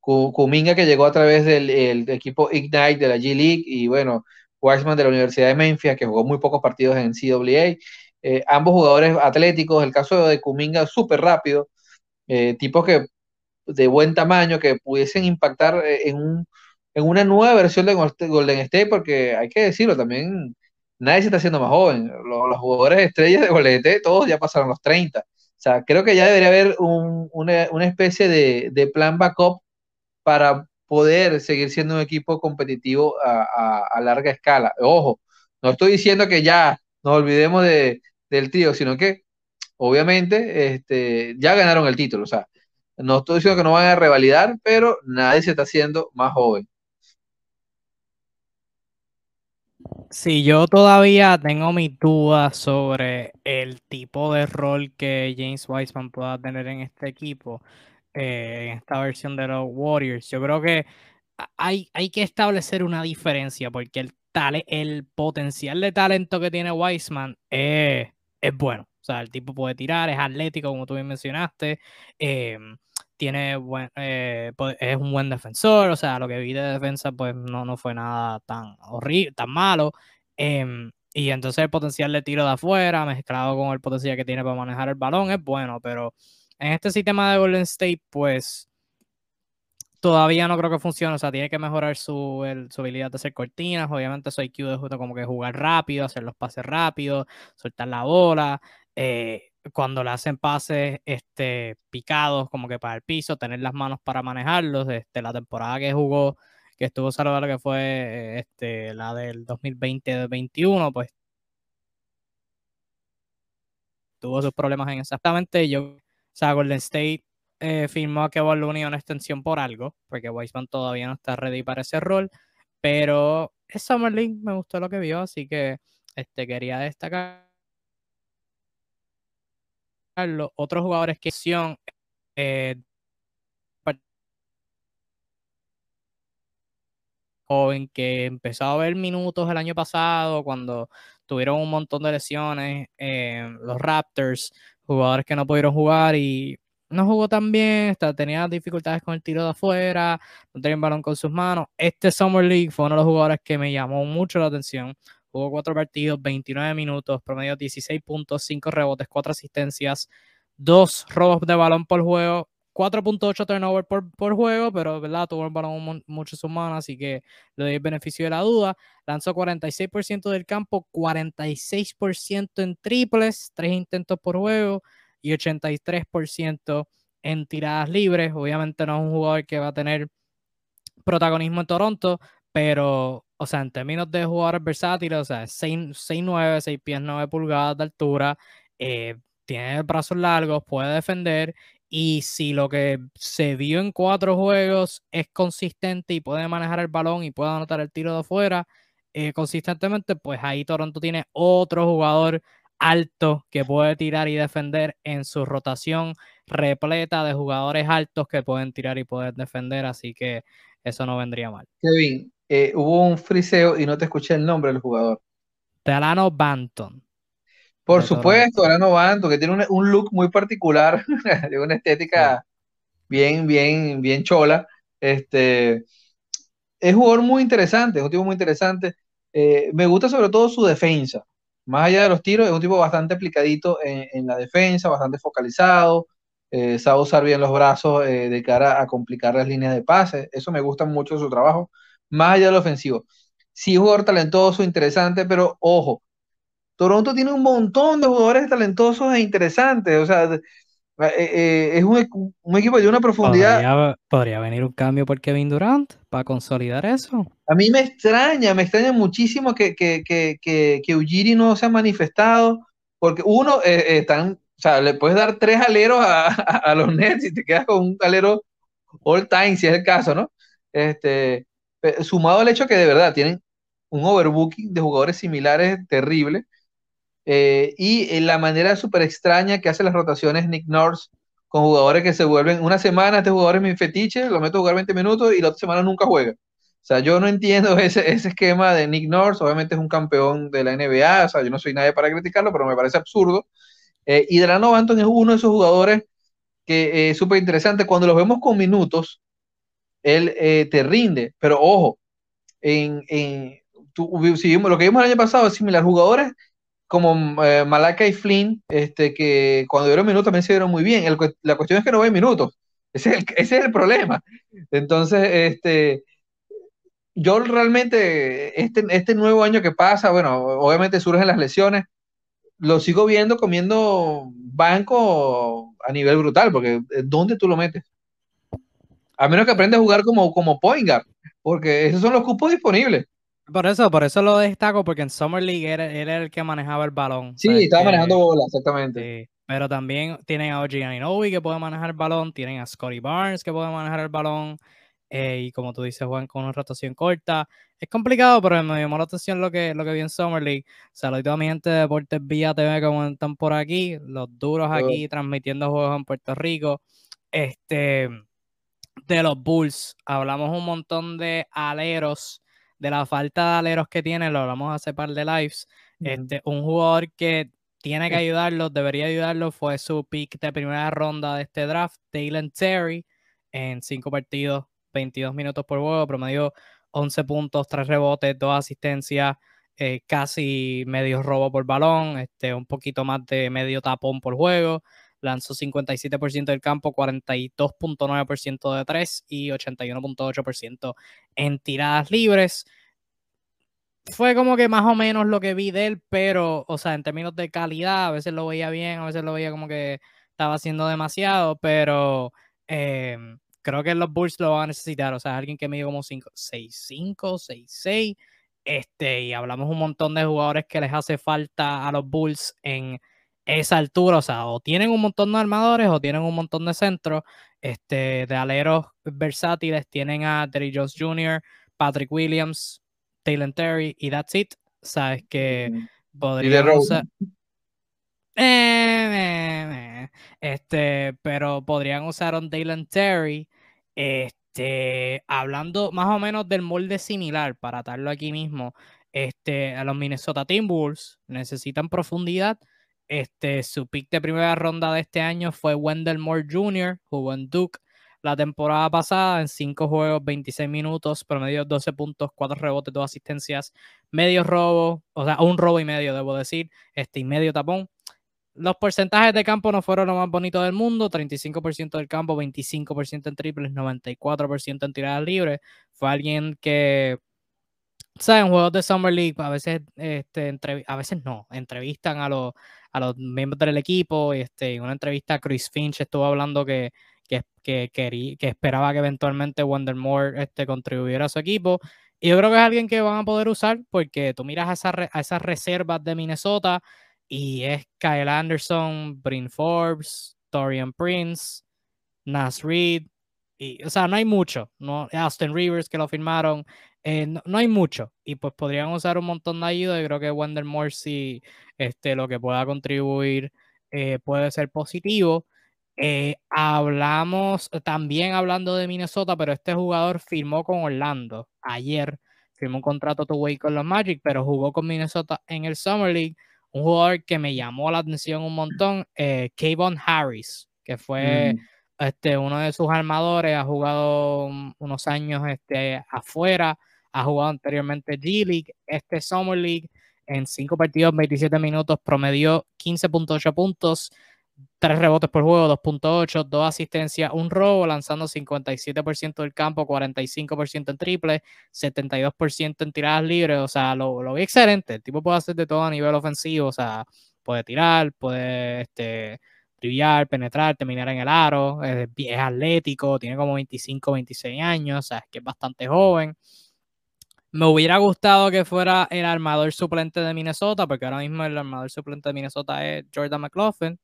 Kuminga que llegó a través del equipo Ignite de la G League y bueno, Wiseman de la Universidad de Memphis, que jugó muy pocos partidos en CAA. Eh, ambos jugadores atléticos, el caso de Kuminga súper rápido, eh, tipos que de buen tamaño que pudiesen impactar eh, en, un, en una nueva versión de Golden State, porque hay que decirlo también, nadie se está haciendo más joven. Los, jugadores estrellas de Golden State, todos ya pasaron los 30. O sea, creo que ya debería haber un, una, una, especie de, de plan backup para poder seguir siendo un equipo competitivo a, a, a, larga escala. Ojo, no estoy diciendo que ya nos olvidemos de, del tío, sino que obviamente este, ya ganaron el título. O sea, no estoy diciendo que no van a revalidar, pero nadie se está haciendo más joven. Sí, yo todavía tengo mis dudas sobre el tipo de rol que James Wiseman pueda tener en este equipo eh, en esta versión de los Warriors. Yo creo que hay, hay que establecer una diferencia porque el, tal, el potencial de talento que tiene Wiseman es, es bueno. O sea, el tipo puede tirar, es atlético, como tú bien mencionaste. Eh, tiene buen, eh, es un buen defensor. O sea, lo que vi de defensa, pues no, no fue nada tan horrible, tan malo. Eh, y entonces el potencial de tiro de afuera, mezclado con el potencial que tiene para manejar el balón, es bueno, pero en este sistema de Golden State, pues todavía no creo que funcione. O sea, tiene que mejorar su, el, su habilidad de hacer cortinas. Obviamente, su IQ de justo como que jugar rápido, hacer los pases rápidos, soltar la bola. Eh, cuando le hacen pases este, picados, como que para el piso, tener las manos para manejarlos. Este, la temporada que jugó, que estuvo saludable, que fue este, la del 2020-2021, pues tuvo sus problemas en exactamente. Yo o sea, Golden State eh, firmó a Kevin Looney una extensión por algo, porque Wiseman todavía no está ready para ese rol, pero es Summer League, me gustó lo que vio, así que este, quería destacar otros jugadores que son eh, joven que empezó a ver minutos el año pasado cuando tuvieron un montón de lesiones eh, los Raptors jugadores que no pudieron jugar y no jugó tan bien, tenía dificultades con el tiro de afuera, no tenía balón con sus manos. Este Summer League fue uno de los jugadores que me llamó mucho la atención. Jugó cuatro partidos, 29 minutos, promedio 16 puntos, 5 rebotes, 4 asistencias, 2 robos de balón por juego, 4.8 turnover por, por, juego, pero ¿verdad? tuvo el balón mucho en sus así que le doy el beneficio de la duda. Lanzó 46% del campo, 46% en triples, 3 intentos por juego y 83% en tiradas libres. Obviamente no es un jugador que va a tener protagonismo en Toronto, pero, o sea, en términos de jugadores versátiles, o sea, 6'9, 6 pies 9 pulgadas de altura, eh, tiene brazos largos, puede defender y si lo que se vio en cuatro juegos es consistente y puede manejar el balón y puede anotar el tiro de afuera eh, consistentemente, pues ahí Toronto tiene otro jugador alto que puede tirar y defender en su rotación repleta de jugadores altos que pueden tirar y poder defender, así que eso no vendría mal. Kevin, eh, hubo un friseo y no te escuché el nombre del jugador. Delano Banton. Por supuesto, Delano Banton, que tiene un, un, look muy particular, de una estética bien, bien, bien chola. Este, es un jugador muy interesante, es un tipo muy interesante. Eh, me gusta sobre todo su defensa. Más allá de los tiros, es un tipo bastante aplicadito en, en la defensa, bastante focalizado. Eh, sabe usar bien los brazos eh, de cara a complicar las líneas de pase. Eso me gusta mucho su trabajo. Más allá del ofensivo. Sí, jugador talentoso, interesante, pero ojo, Toronto tiene un montón de jugadores talentosos e interesantes. O sea, es un, un, equipo de una profundidad. Podría, venir un cambio por Kevin Durant para consolidar eso. A mí me extraña, me extraña muchísimo que, que, que, que, Ujiri no se ha manifestado, porque uno, están, o sea, le puedes dar tres aleros a, a, los Nets y te quedas con un alero all time, si es el caso, ¿no? Este, sumado al hecho que de verdad tienen un overbooking de jugadores similares terrible. Eh, y la manera súper extraña que hace las rotaciones Nick Nurse con jugadores que se vuelven una semana, este jugador es mi fetiche, lo meto a jugar 20 minutos y la otra semana nunca juega. O sea, yo no entiendo ese, esquema de Nick Nurse, obviamente es un campeón de la NBA, o sea, yo no soy nadie para criticarlo, pero me parece absurdo. Eh, y Delano Banton es uno de esos jugadores que es súper interesante. Cuando los vemos con minutos, él eh, te rinde, pero ojo, en, en lo que vimos el año pasado es similar, jugadores como eh, Malaka y Flynn, este, que cuando dieron minutos también se dieron muy bien. la cuestión es que no ven minutos. Ese es el, ese es el problema. Entonces, este, yo realmente, este, este nuevo año que pasa, bueno, obviamente surgen las lesiones, lo sigo viendo comiendo banco a nivel brutal, porque eh, ¿dónde tú lo metes? A menos que aprenda a jugar como, como point guard, porque esos son los cupos disponibles. Por eso, por eso lo destaco, porque en Summer League era, era el que manejaba el balón. Sí, estaba manejando bola, exactamente. pero también tienen a OG Aninobi que puede manejar el balón, tienen a Scotty Barnes que puede manejar el balón, eh, y como tú dices, juegan con una rotación corta. Es complicado, pero me llamó la atención lo que, lo que vi en Summer League. Saludos a mi gente de Deportes Vía TV como están por aquí, los duros aquí transmitiendo juegos en Puerto Rico. Este, de los Bulls, hablamos un montón de aleros de la falta de aleros que tiene, lo hablamos hace par de lives. este, un jugador que tiene que ayudarlo, debería ayudarlo, fue su pick de primera ronda de este draft, Taylor Terry, en cinco partidos, 22 minutos por juego, promedio 11 puntos, 3 rebotes, 2 asistencias, eh, casi medio robo por balón, este, un poquito más de medio tapón por juego. Lanzó 57% del campo, 42.9% de 3 y 81.8% en tiradas libres. Fue como que más o menos lo que vi de él, pero, o sea, en términos de calidad, a veces lo veía bien, a veces lo veía como que estaba haciendo demasiado, pero em, creo que los Bulls lo van a necesitar. O sea, alguien que mide como 5, 6, 5, 6, 6. Este, y hablamos un montón de jugadores que les hace falta a los Bulls en esa altura, o sea, o tienen un montón de armadores o tienen un montón de centros, este, de aleros versátiles, tienen a Terry Jones Jr., Patrick Williams, Taylor Terry y that's it. Sabes que podría usar... Eh, eh, eh, este, pero podrían usar un Dylan Terry. Este, hablando más o menos del molde similar, para atarlo aquí mismo, este, a los Minnesota Timberwolves necesitan profundidad este, su pick de primera ronda de este año fue Wendell Moore Jr., jugó en Duke la temporada pasada en 5 juegos, 26 minutos, promedio 12 puntos, 4 rebotes, 2 asistencias, medio robo, o sea, un robo y medio, debo decir, este y medio tapón. Los porcentajes de campo no fueron lo más bonito del mundo, 35% del campo, 25% en triples, 94% en tiradas libres. Fue alguien que en juegos de Summer League a veces, este, a veces no, entrevistan a los, a los miembros del equipo. Este, en una entrevista, Chris Finch estuvo hablando que, que, que, que esperaba que eventualmente Wondermore este, contribuyera a su equipo. Y yo creo que es alguien que van a poder usar porque tú miras a, esa, a esas reservas de Minnesota y es Kyle Anderson, Bryn Forbes, Torian Prince, Nas Reed. Y, o sea, no hay mucho. No, Austin Rivers que lo firmaron. Eh, no, hay mucho y pues podrían usar un montón de ayuda. y creo que Wender Morsi, este, lo que pueda contribuir eh, puede ser positivo. Eh, hablamos también hablando de Minnesota, pero este jugador firmó con Orlando ayer, firmó un contrato to way con los Magic, pero jugó con Minnesota en el Summer League. Un jugador que me llamó la atención un montón, eh, Kayvon Harris, que fue mm. este, uno de sus armadores, ha jugado unos años este, afuera ha jugado anteriormente G-League, este Summer League, en 5 partidos, 27 minutos, promedió 15.8 puntos, 3 rebotes por juego, 2.8, 2 asistencias, un robo, lanzando 57% del campo, 45% en triple, 72% en tiradas libres, o sea, lo, lo vi excelente, el tipo puede hacer de todo a nivel ofensivo, o sea, puede tirar, puede este, trivial, penetrar, terminar en el aro, es, es atlético, tiene como 25, 26 años, o sea, es que es bastante joven. Me hubiera gustado que fuera el armador suplente de Minnesota, porque ahora mismo el armador suplente de Minnesota es Jordan McLaughlin.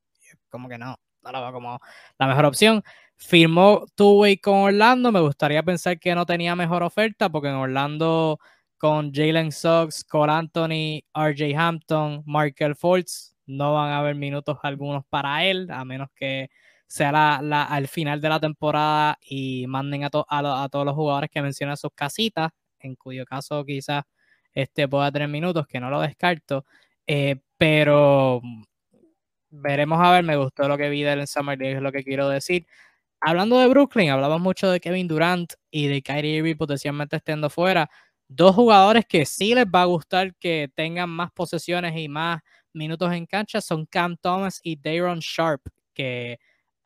Como que no, no lo veo como la mejor opción. Firmó two-way con Orlando. Me gustaría pensar que no tenía mejor oferta, porque en Orlando con Jalen Suggs, Cole Anthony, RJ Hampton, Markel Fultz, no van a haber minutos algunos para él, a menos que sea la, al final de la temporada y manden a, a, todos los jugadores que mencionan sus casitas, en cuyo caso quizás este pueda tener minutos, que no lo descarto, eh, pero veremos a ver, me gustó lo que vi del Summer League, es lo que quiero decir. Hablando de Brooklyn, hablamos mucho de Kevin Durant y de Kyrie Irving potencialmente estando fuera. Dos jugadores que sí les va a gustar que tengan más posesiones y más minutos en cancha son Cam Thomas y Dayron Sharp, que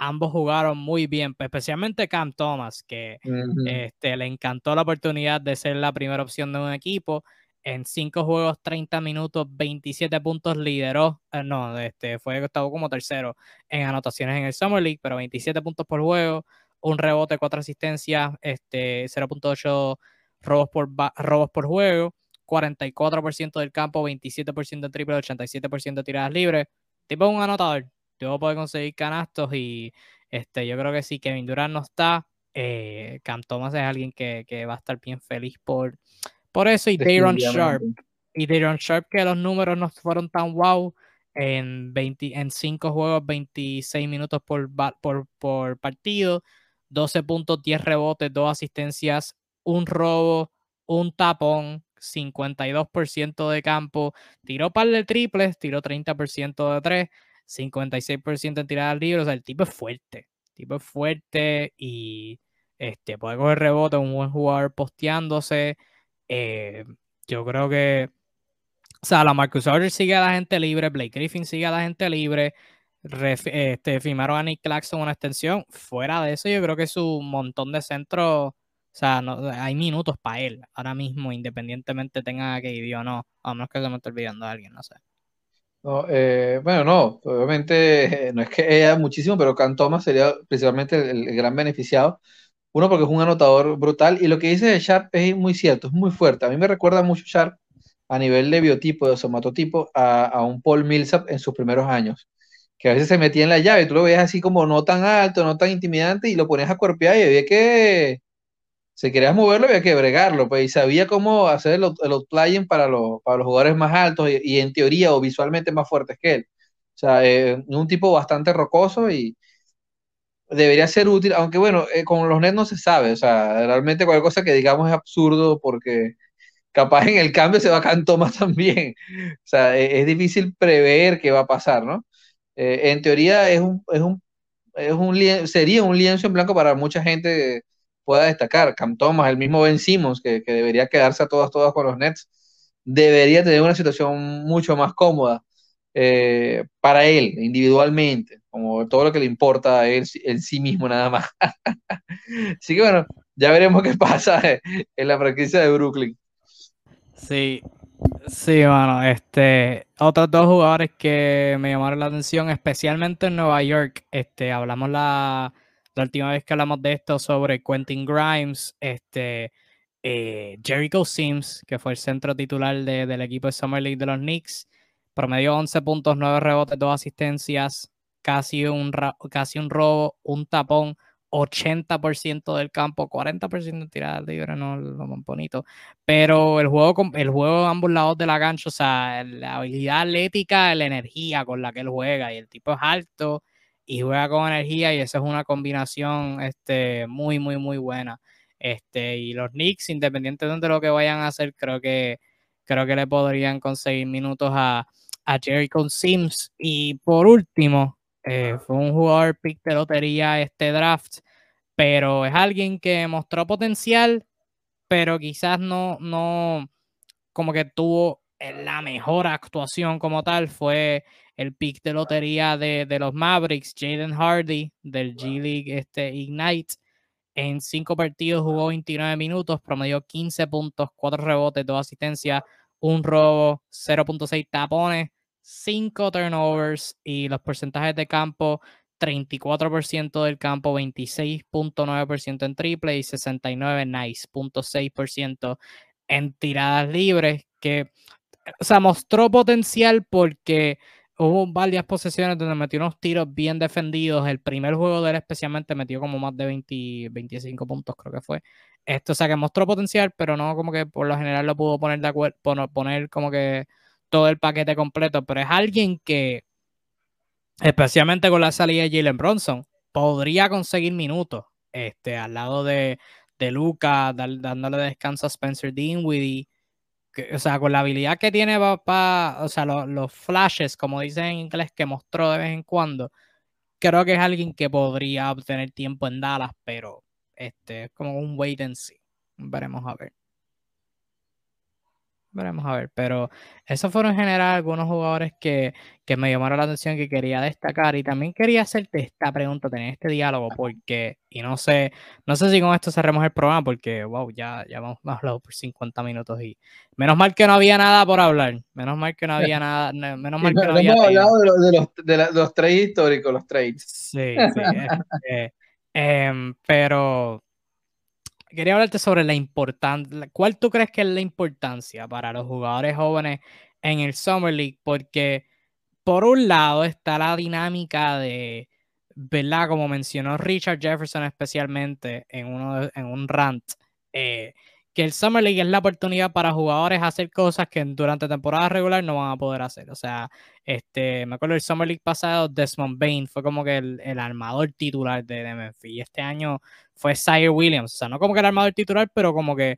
ambos jugaron muy bien, especialmente Cam Thomas, que este, le encantó la oportunidad de ser la primera opción de un equipo. En cinco juegos, 30 minutos, 27 puntos, lideró, eh, no, este, fue estaba como tercero en anotaciones en el Summer League, pero 27 puntos por juego, un rebote, cuatro asistencias, este, 0.8 robos por, robos por juego, 44% del campo, 27% de triple, 87% de tiradas libres. Tipo un anotador, tipo puede conseguir canastos y este, yo creo que sí, Kevin Durant no está. Eh, Cam Thomas es alguien que, que, va a estar bien feliz por, por eso. Y Dayron Sharp. Y Dayron Sharp, que los números no fueron tan wow. En, 20, en 5 juegos, 26 minutos por, por, por partido, 12 puntos, 10 rebotes, 2 asistencias, un robo, un tapón, 52% de campo, tiró par de triples, tiró 30% de tres, 56% en tiradas libres, o sea, el tipo es fuerte, el tipo es fuerte y este, puede coger rebote, un buen jugador posteándose, eh, yo creo que, o sea, la Marcus Aldridge sigue a la gente libre, Blake Griffin sigue a la gente libre, este, firmaron a Nick Claxton una extensión, fuera de eso yo creo que su montón de centros o sea, no, hay minutos para él ahora mismo, independientemente tenga que ir o no, a menos que se me esté olvidando a alguien, no sé. No, eh, bueno, no, obviamente no es que haya muchísimo, pero Cantoma sería principalmente el, gran beneficiado. Uno, porque es un anotador brutal, y lo que dice de Sharp es muy cierto, es muy fuerte. A mí me recuerda mucho Sharp a nivel de biotipo, de somatotipo, a, un Paul Millsap en sus primeros años, que a veces se metía en la llave, tú lo veías así como no tan alto, no tan intimidante, y lo ponías a cuerpear y había que si querías moverlo había que bregarlo, pues, y sabía cómo hacer el, el outplaying para los, para los jugadores más altos y, en teoría o visualmente más fuertes que él. O sea, eh, un tipo bastante rocoso y debería ser útil, aunque bueno, eh, con los Nets no se sabe, o sea, realmente cualquier cosa que digamos es absurdo porque capaz en el cambio se va a Cantoma también. O sea, e, es, difícil prever qué va a pasar, ¿no? Eh, en teoría es un, es un, es un, sería un lienzo en blanco para mucha gente pueda destacar. Cam Thomas, el mismo Ben Simmons, que, que, debería quedarse a todas, todas con los Nets, debería tener una situación mucho más cómoda eh, para él, individualmente, como todo lo que le importa a él en sí mismo nada más. Así que bueno, ya veremos qué pasa en la franquicia de Brooklyn. Sí, sí, bueno, este, otros dos jugadores que me llamaron la atención, especialmente en Nueva York, este, hablamos la, la última vez que hablamos de esto sobre Quentin Grimes, este, eh, Jericho Sims, que fue el centro titular del equipo de Summer League de los Knicks, promedió 11 puntos, 9 rebotes, 2 asistencias, casi un, casi un robo, un tapón, 80% del campo, 40% de tirada libre, no lo más bonito. Pero el juego, el juego a ambos lados de la cancha, o sea, la habilidad atlética, la energía con la que él juega, y el tipo es alto, y juega con energía y eso es una combinación este, muy, muy, muy buena. Este, y los Knicks, independientemente de lo que vayan a hacer, creo que, creo que le podrían conseguir minutos a, a Jericho Sims. Y por último, eh, fue un jugador pick de lotería este draft, pero es alguien que mostró potencial, pero quizás no, no, como que tuvo la mejor actuación como tal, fue el pick de lotería de, los Mavericks, Jaden Hardy, del G League este, Ignite. En cinco partidos jugó 29 minutos, promedió 15 puntos, 4 rebotes, 2 asistencias, un robo, 0.6 tapones, 5 turnovers y los porcentajes de campo 34% del campo, 26.9% en triple y 69 nice.6% en tiradas libres, que o sea, mostró potencial porque hubo varias posesiones donde metió unos tiros bien defendidos. El primer juego de él especialmente metió como más de 20, 25 puntos, creo que fue. Esto, o sea, que mostró potencial, pero no como que por lo general lo pudo poner de acuerdo, poner como que todo el paquete completo, pero es alguien que, especialmente con la salida de Jalen Bronson, podría conseguir minutos este, al lado de, de Luca, dándole descanso a Spencer Dinwiddie o sea, con la habilidad que tiene para, o sea, los flashes, como dicen en inglés, que mostró de vez en cuando, creo que es alguien que podría obtener tiempo en Dallas, pero este es como un wait and see. Veremos a ver. Veremos a ver, pero esos fueron en general algunos jugadores que, me llamaron la atención que quería destacar y también quería hacerte esta pregunta, tener este diálogo, porque, y no sé, no sé si con esto cerremos el programa, porque, wow, ya, ya hemos hablado por 50 minutos y menos mal que no había nada por hablar, menos mal que no había nada, menos mal que no, había... Hemos hablado de los, de, trades históricos, los trades. Sí, sí, este, em, pero quería hablarte sobre la importancia. ¿Cuál tú crees que es la importancia para los jugadores jóvenes en el Summer League? Porque por un lado está la dinámica de, ¿verdad? Como mencionó Richard Jefferson especialmente en, uno en un rant, eh, que el Summer League es la oportunidad para jugadores hacer cosas que durante temporada regular no van a poder hacer. O sea, este, me acuerdo del Summer League pasado, Desmond Bain fue como que el, armador titular de, de Y este año fue Sire Williams. O sea, no como que el armador titular, pero como que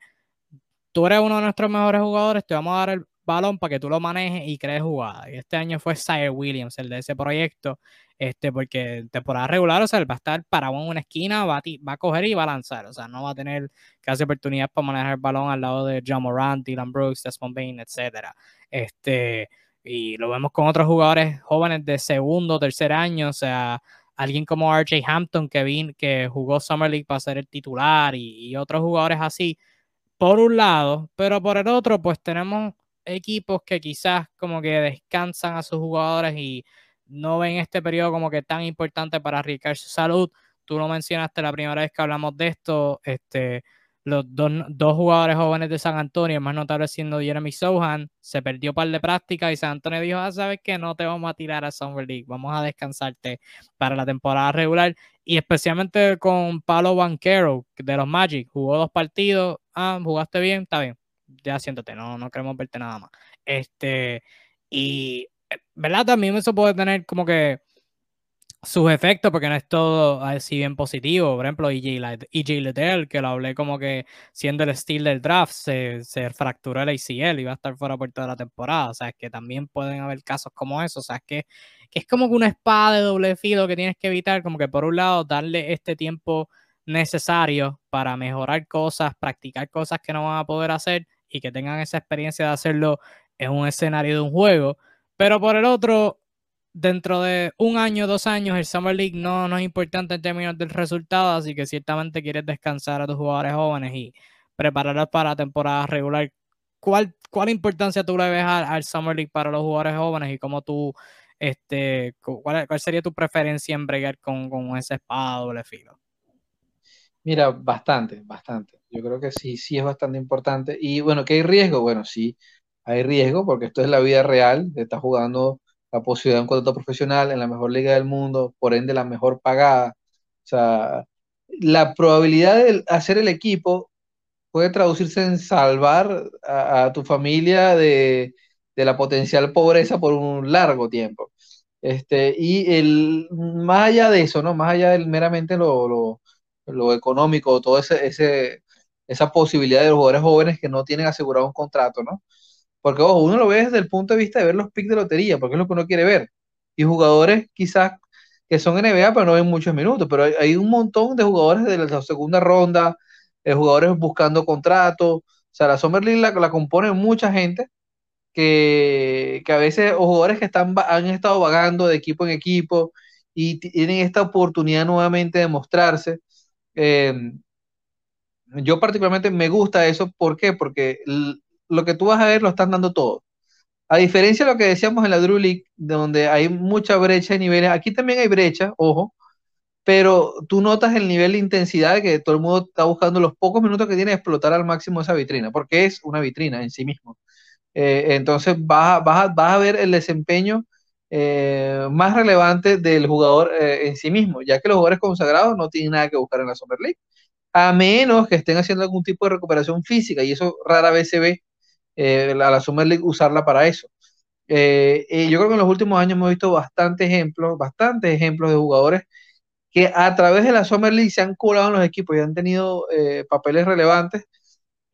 tú eres uno de nuestros mejores jugadores, te vamos a dar el balón para que tú lo manejes y crees jugadas. Y este año fue Sire Williams, el de ese proyecto, este, porque temporada regular, o sea, él va a estar parado en una esquina, va a, va a coger y va a lanzar. O sea, no va a tener casi oportunidad para manejar el balón al lado de John Moran, Dylan Brooks, Desmond Bain, etc. Este, y lo vemos con otros jugadores jóvenes de segundo, tercer año, o sea, alguien como RJ Hampton que, vin, que jugó Summer League para ser el titular y, otros jugadores así, por un lado, pero por el otro, pues tenemos equipos que quizás como que descansan a sus jugadores y no ven este periodo como que tan importante para arriesgar su salud. Tú lo mencionaste la primera vez que hablamos de esto, este, los dos, jugadores jóvenes de San Antonio, más notable siendo Jeremy Sohan, se perdió par de práctica y San Antonio dijo, ah, sabes que no te vamos a tirar a Summer League, vamos a descansarte para la temporada regular y especialmente con Palo Banquero de los Magic, jugó dos partidos, ah, jugaste bien, está bien, ya siéntate, no, no queremos verte nada más. Este, y, eh, ¿verdad? También eso puede tener como que sus efectos, porque no es todo así bien positivo. Por ejemplo, EJ, Liddell, que lo hablé como que siendo el steel del draft, se, fracturó el ACL y va a estar fuera por toda la temporada. O sea, es que también pueden haber casos como eso. O sea, es que, es como que una espada de doble filo que tienes que evitar, como que por un lado, darle este tiempo necesario para mejorar cosas, practicar cosas que no van a poder hacer y que tengan esa experiencia de hacerlo en un escenario de un juego. Pero por el otro, dentro de un año, dos años, el Summer League no, no es importante en términos del resultado, así que ciertamente quieres descansar a tus jugadores jóvenes y prepararlos para la temporada regular. ¿Cuál, cuál importancia tú le ves al, Summer League para los jugadores jóvenes y cómo tú, este, cuál, sería tu preferencia en bregar con, con ese espada doble filo? Mira, bastante, bastante. Yo creo que sí, sí es bastante importante. Y bueno, ¿que hay riesgo? Bueno, sí, hay riesgo porque esto es la vida real, estás jugando la posibilidad de un contrato profesional en la mejor liga del mundo, por ende la mejor pagada. O sea, la probabilidad de hacer el equipo puede traducirse en salvar a, tu familia de, la potencial pobreza por un largo tiempo. Este, y el, más allá de eso, ¿no? Más allá del meramente lo, económico, toda ese, ese, esa posibilidad de los jugadores jóvenes que no tienen asegurado un contrato, ¿no? Porque ojo, uno lo ve desde el punto de vista de ver los picks de lotería, porque es lo que uno quiere ver. Y jugadores quizás que son NBA, pero no ven muchos minutos. Pero hay, un montón de jugadores de la segunda ronda, de jugadores buscando contratos. O sea, la Summer League la, compone mucha gente que, a veces, o jugadores que están, han estado vagando de equipo en equipo y tienen esta oportunidad nuevamente de mostrarse. Em, yo particularmente me gusta eso. ¿Por qué? Porque lo que tú vas a ver lo están dando todo. A diferencia de lo que decíamos en la Drew League, donde hay mucha brecha de niveles, aquí también hay brecha, ojo, pero tú notas el nivel de intensidad que todo el mundo está buscando los pocos minutos que tiene de explotar al máximo esa vitrina, porque es una vitrina en sí mismo. Eh, entonces vas, a ver el desempeño eh, más relevante del jugador eh, en sí mismo, ya que los jugadores consagrados no tienen nada que buscar en la Summer League, a menos que estén haciendo algún tipo de recuperación física, y eso rara vez se ve a la Summer League usarla para eso. yo creo que en los últimos años hemos visto bastantes ejemplos, bastantes ejemplos de jugadores que a través de la Summer League se han colado en los equipos y han tenido papeles relevantes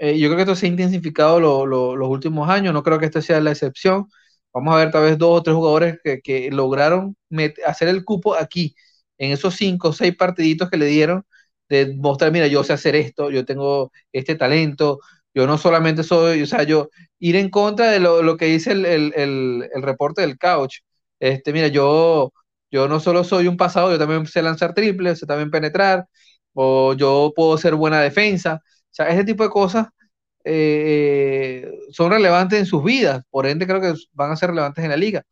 eh, yo creo que esto se ha intensificado los últimos años, no creo que esta sea la excepción. Vamos a ver tal vez dos o tres jugadores que, lograron hacer el cupo aquí, en esos cinco o seis partiditos que le dieron, de mostrar, mira, yo sé hacer esto, yo tengo este talento, yo no solamente soy, o sea, yo ir en contra de lo, que dice el, reporte del couch. Este, mira, yo, yo no solo soy un pasado, yo también sé lanzar triples, sé también penetrar, o yo puedo ser buena defensa. O sea, ese tipo de cosas eh, son relevantes en sus vidas, por ende creo que van a ser relevantes en la liga.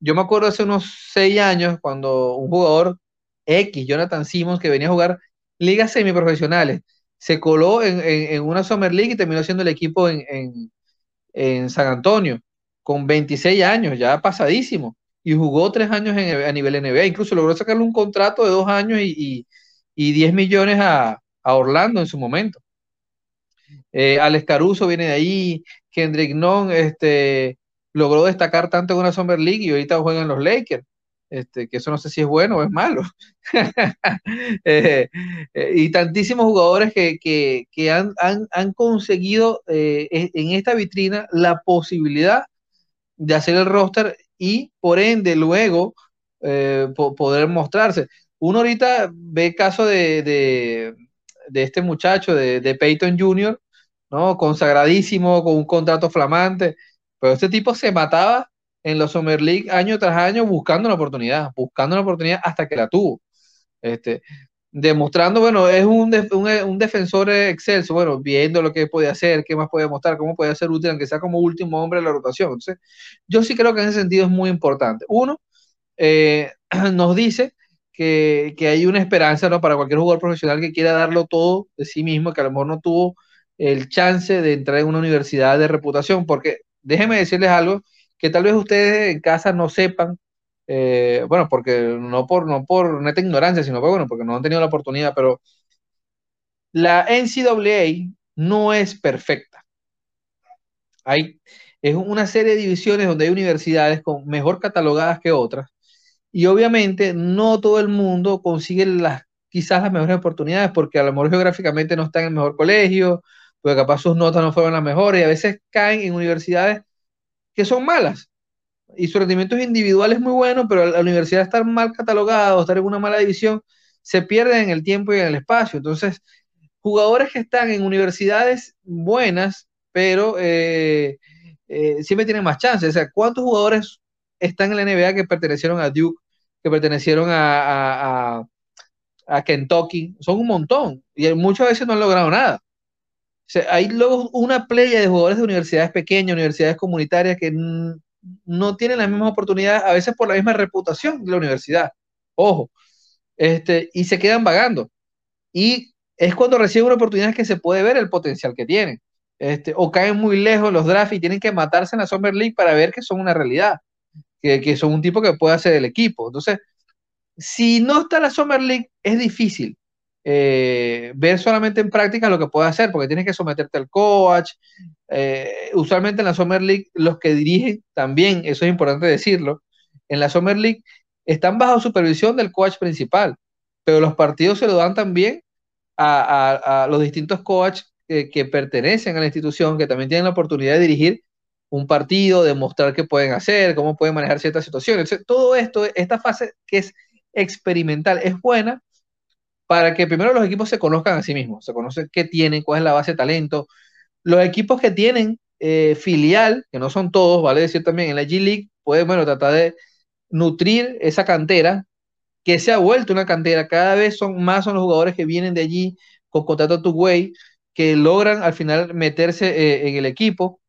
Yo me acuerdo hace unos seis años cuando un jugador X, Jonathan Simmons, que venía a jugar ligas semiprofesionales, se coló en, una Summer League y terminó siendo el equipo en, San Antonio, con 26 años, ya pasadísimo, y jugó tres años a nivel NBA, incluso logró sacarle un contrato de dos años y, 10 millones a Orlando en su momento. Eh, Alex Caruso viene de ahí, Kendrick Nunn este, logró destacar tanto en una Summer League y ahorita juega en los Lakers. Este, que eso no sé si es bueno o es malo. Eh, eh, y tantísimos jugadores que, han, conseguido e, en esta vitrina la posibilidad de hacer el roster y por ende luego poder mostrarse. Uno ahorita ve el caso de, este muchacho, de, de Peyton Jr., ¿no? Consagradísimo, con un contrato flamante, pero este tipo se mataba en los Summer League año tras año buscando una oportunidad, buscando una oportunidad hasta que la tuvo. Este, demostrando, bueno, es un, un, defensor excelso, bueno, viendo lo que puede hacer, qué más puede mostrar, cómo puede ser útil, aunque sea como último hombre de la rotación. Entonces, yo sí creo que en ese sentido es muy importante. Uno, eh, nos dice que, que, hay una esperanza ¿no? para cualquier jugador profesional que quiera darlo todo de sí mismo, que a lo mejor no tuvo el chance de entrar en una universidad de reputación, porque déjenme decirles algo que tal vez ustedes en casa no sepan, eh, bueno, porque no por, no por neta ignorancia, sino bueno, porque no han tenido la oportunidad, pero la NCAA no es perfecta. Hay, es una serie de divisiones donde hay universidades con mejor catalogadas que otras, y obviamente no todo el mundo consigue las quizás las mejores oportunidades porque a lo mejor geográficamente no está en el mejor colegio porque capaz sus notas no fueron las mejores y a veces caen en universidades que son malas. Y su rendimiento individual es muy bueno, pero la universidad estar mal catalogada o estar en una mala división, se pierde en el tiempo y en el espacio. Entonces, jugadores que están en universidades buenas, pero eh, eh, siempre tienen más chances. O sea, ¿cuántos jugadores están en la NBA que pertenecieron a Duke, que pertenecieron a, a Kentucky? Son un montón y muchas veces no han logrado nada hay luego una playa de jugadores de universidades pequeñas, universidades comunitarias que no tienen las mismas oportunidades, a veces por la misma reputación de la universidad. Ojo, este, y se quedan vagando. Y es cuando reciben una oportunidad que se puede ver el potencial que tienen. Este, o caen muy lejos los drafts y tienen que matarse en la Summer League para ver que son una realidad, que, que son un tipo que puede hacer el equipo. Entonces, si no está la Summer League, es difícil eh, ver solamente en práctica lo que puede hacer, porque tienes que someterte al coach. Eh, usualmente en la Summer League, los que dirigen también, eso es importante decirlo, en la Summer League están bajo supervisión del coach principal, pero los partidos se lo dan también a, los distintos coaches que, pertenecen a la institución, que también tienen la oportunidad de dirigir un partido, de mostrar qué pueden hacer, cómo pueden manejar ciertas situaciones. todo esto, esta fase que es experimental, es buena para que primero los equipos se conozcan a sí mismos, se conocen qué tienen, cuál es la base de talento. Los equipos que tienen eh, filial, que no son todos, vale decir también en la G League, pueden, bueno, tratar de nutrir esa cantera, que se ha vuelto una cantera. Cada vez son más son los jugadores que vienen de allí con contrato to way, que logran al final meterse eh, en el equipo.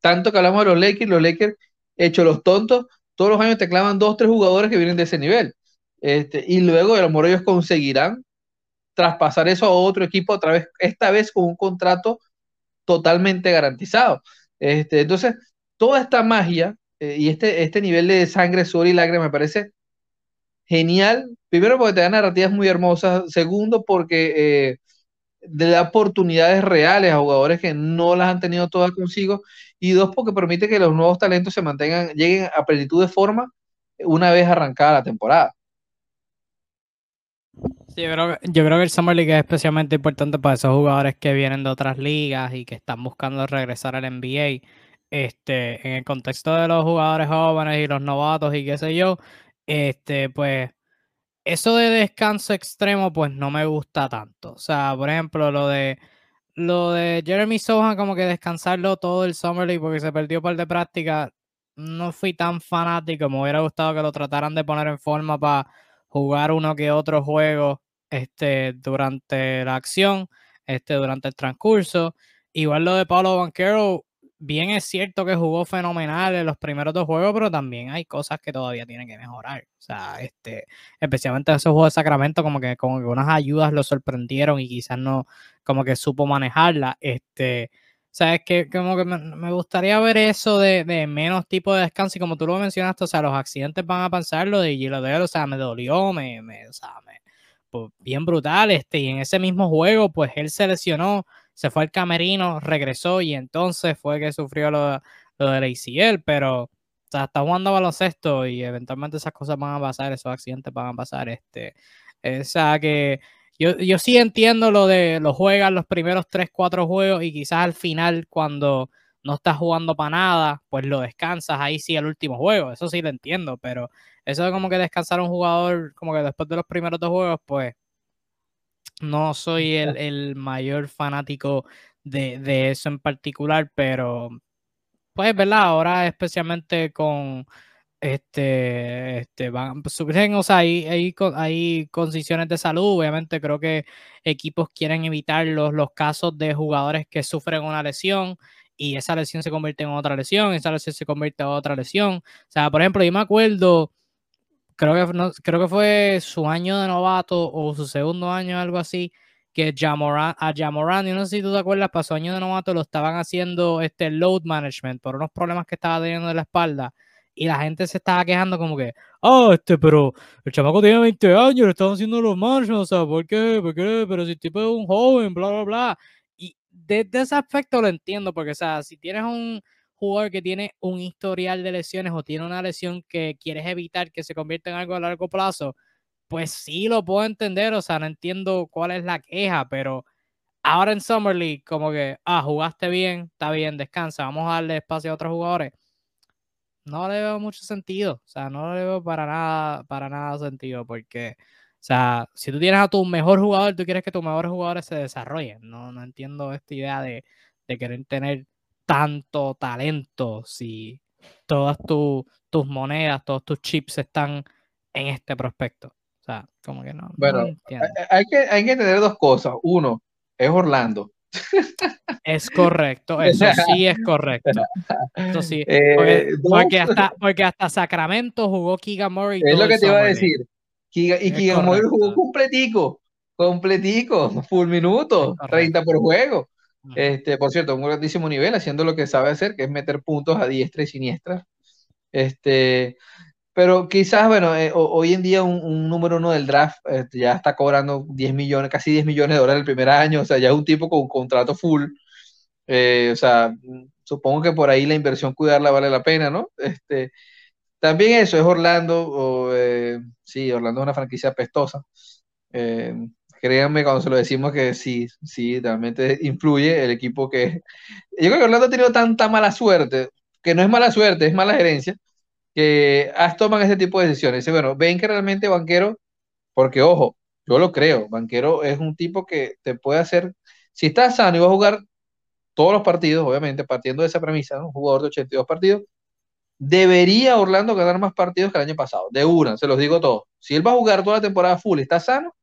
Tanto que hablamos de los Lakers, los Lakers, hecho los tontos, todos los años te clavan dos, tres jugadores que vienen de ese nivel. Este, y luego, a lo mejor ellos conseguirán traspasar eso a otro equipo otra vez, esta vez con un contrato totalmente garantizado. Este, entonces, toda esta magia eh, y este, este nivel de sangre, sudor y lágrimas me parece genial. Primero porque te da narrativas muy hermosas. Segundo porque eh, da oportunidades reales a jugadores que no las han tenido todas consigo. Y dos porque permite que los nuevos talentos se mantengan, lleguen a plenitud de forma una vez arrancada la temporada. Sí, yo, creo, que el Summer League es especialmente importante para esos jugadores que vienen de otras ligas y que están buscando regresar al NBA. Este, en el contexto de los jugadores jóvenes y los novatos y qué sé yo, este, pues eso de descanso extremo, pues no me gusta tanto. O sea, por ejemplo, lo de lo de Jeremy Sohan, como que descansarlo todo el Summer League porque se perdió par de práctica, no fui tan fanático. Me hubiera gustado que lo trataran de poner en forma para jugar uno que otro juego este, durante la acción, este, durante el transcurso. Igual lo de Pablo Banquero, bien es cierto que jugó fenomenal en los primeros dos juegos, pero también hay cosas que todavía tiene que mejorar. O sea, este, especialmente esos juegos de Sacramento, como que, como que unas ayudas lo sorprendieron y quizás no, como que supo manejarla. Este, sabes que como que me, gustaría ver eso de, menos tipo de descanso y como tú lo mencionaste, o sea, los accidentes van a pasar, lo de Gilo o sea, me dolió, me, me, o sea, me, pues, bien brutal, este, y en ese mismo juego, pues él se lesionó, se fue al camerino, regresó y entonces fue que sufrió lo, lo del ACL, pero o sea, está jugando baloncesto y eventualmente esas cosas van a pasar, esos accidentes van a pasar, este, o sea que yo, yo sí entiendo lo de los juegas los primeros 3, 4 juegos y quizás al final cuando no estás jugando para nada, pues lo descansas ahí sí el último juego, eso sí lo entiendo, pero eso de como que descansar a un jugador como que después de los primeros dos juegos, pues no soy el, mayor fanático de, eso en particular, pero pues, ¿verdad? Ahora especialmente con este, este, van, surgen, o sea, hay, hay, hay condiciones de salud, obviamente creo que equipos quieren evitar los, los casos de jugadores que sufren una lesión y esa lesión se convierte en otra lesión, esa lesión se convierte en otra lesión. O sea, por ejemplo, yo me acuerdo creo que, no, creo que fue su año de novato o su segundo año, algo así, que Jamoran, a Jamoran, yo no sé si tú te acuerdas, para su año de novato lo estaban haciendo este load management por unos problemas que estaba teniendo de la espalda y la gente se estaba quejando como que, ah, este, pero el chamaco tiene 20 años, le estaban haciendo los management, o sea, ¿por qué? ¿Por qué? Pero si el tipo es un joven, bla, bla, bla. Y desde ese aspecto lo entiendo, porque, o sea, si tienes un, jugador que tiene un historial de lesiones o tiene una lesión que quieres evitar que se convierta en algo a largo plazo, pues sí lo puedo entender, o sea, no entiendo cuál es la queja, pero ahora en Summer League, como que, ah, jugaste bien, está bien, descansa, vamos a darle espacio a otros jugadores. No le veo mucho sentido, o sea, no le veo para nada, para nada sentido, porque, o sea, si tú tienes a tu mejor jugador, tú quieres que tus mejores jugadores se desarrollen. No, no entiendo esta idea de, de querer tener tanto talento si todas tus monedas, todos tus chips están en este prospecto. O sea, como que no. Bueno, hay, que, hay que entender dos cosas. Uno, es Orlando. Es correcto, eso sí es correcto. Eso sí. Eh, porque, hasta, porque hasta Sacramento jugó Keegan Murray. Es lo que te iba a decir. y Keegan Murray jugó completico, completico, full minuto, 30 por juego. Este, por cierto, un grandísimo nivel, haciendo lo que sabe hacer, que es meter puntos a diestra y siniestra. Este, pero quizás, bueno, eh, hoy en día un, número uno del draft este, ya está cobrando 10 millones, casi 10 millones de dólares el primer año, o sea, ya es un tipo con un contrato full. Eh, o sea, supongo que por ahí la inversión cuidarla vale la pena, ¿no? Este, también eso es Orlando, o, eh, sí, Orlando es una franquicia apestosa. Créanme cuando se lo decimos que sí, sí, realmente influye el equipo que... Yo creo que Orlando ha tenido tanta mala suerte, que no es mala suerte, es mala gerencia, que toman ese tipo de decisiones. Y bueno, ven que realmente Banquero, porque ojo, yo lo creo, Banquero es un tipo que te puede hacer, si está sano y va a jugar todos los partidos, obviamente, partiendo de esa premisa, un jugador de 82 partidos, debería Orlando ganar más partidos que el año pasado, de una, se los digo todos. Si él va a jugar toda la temporada full y está sano,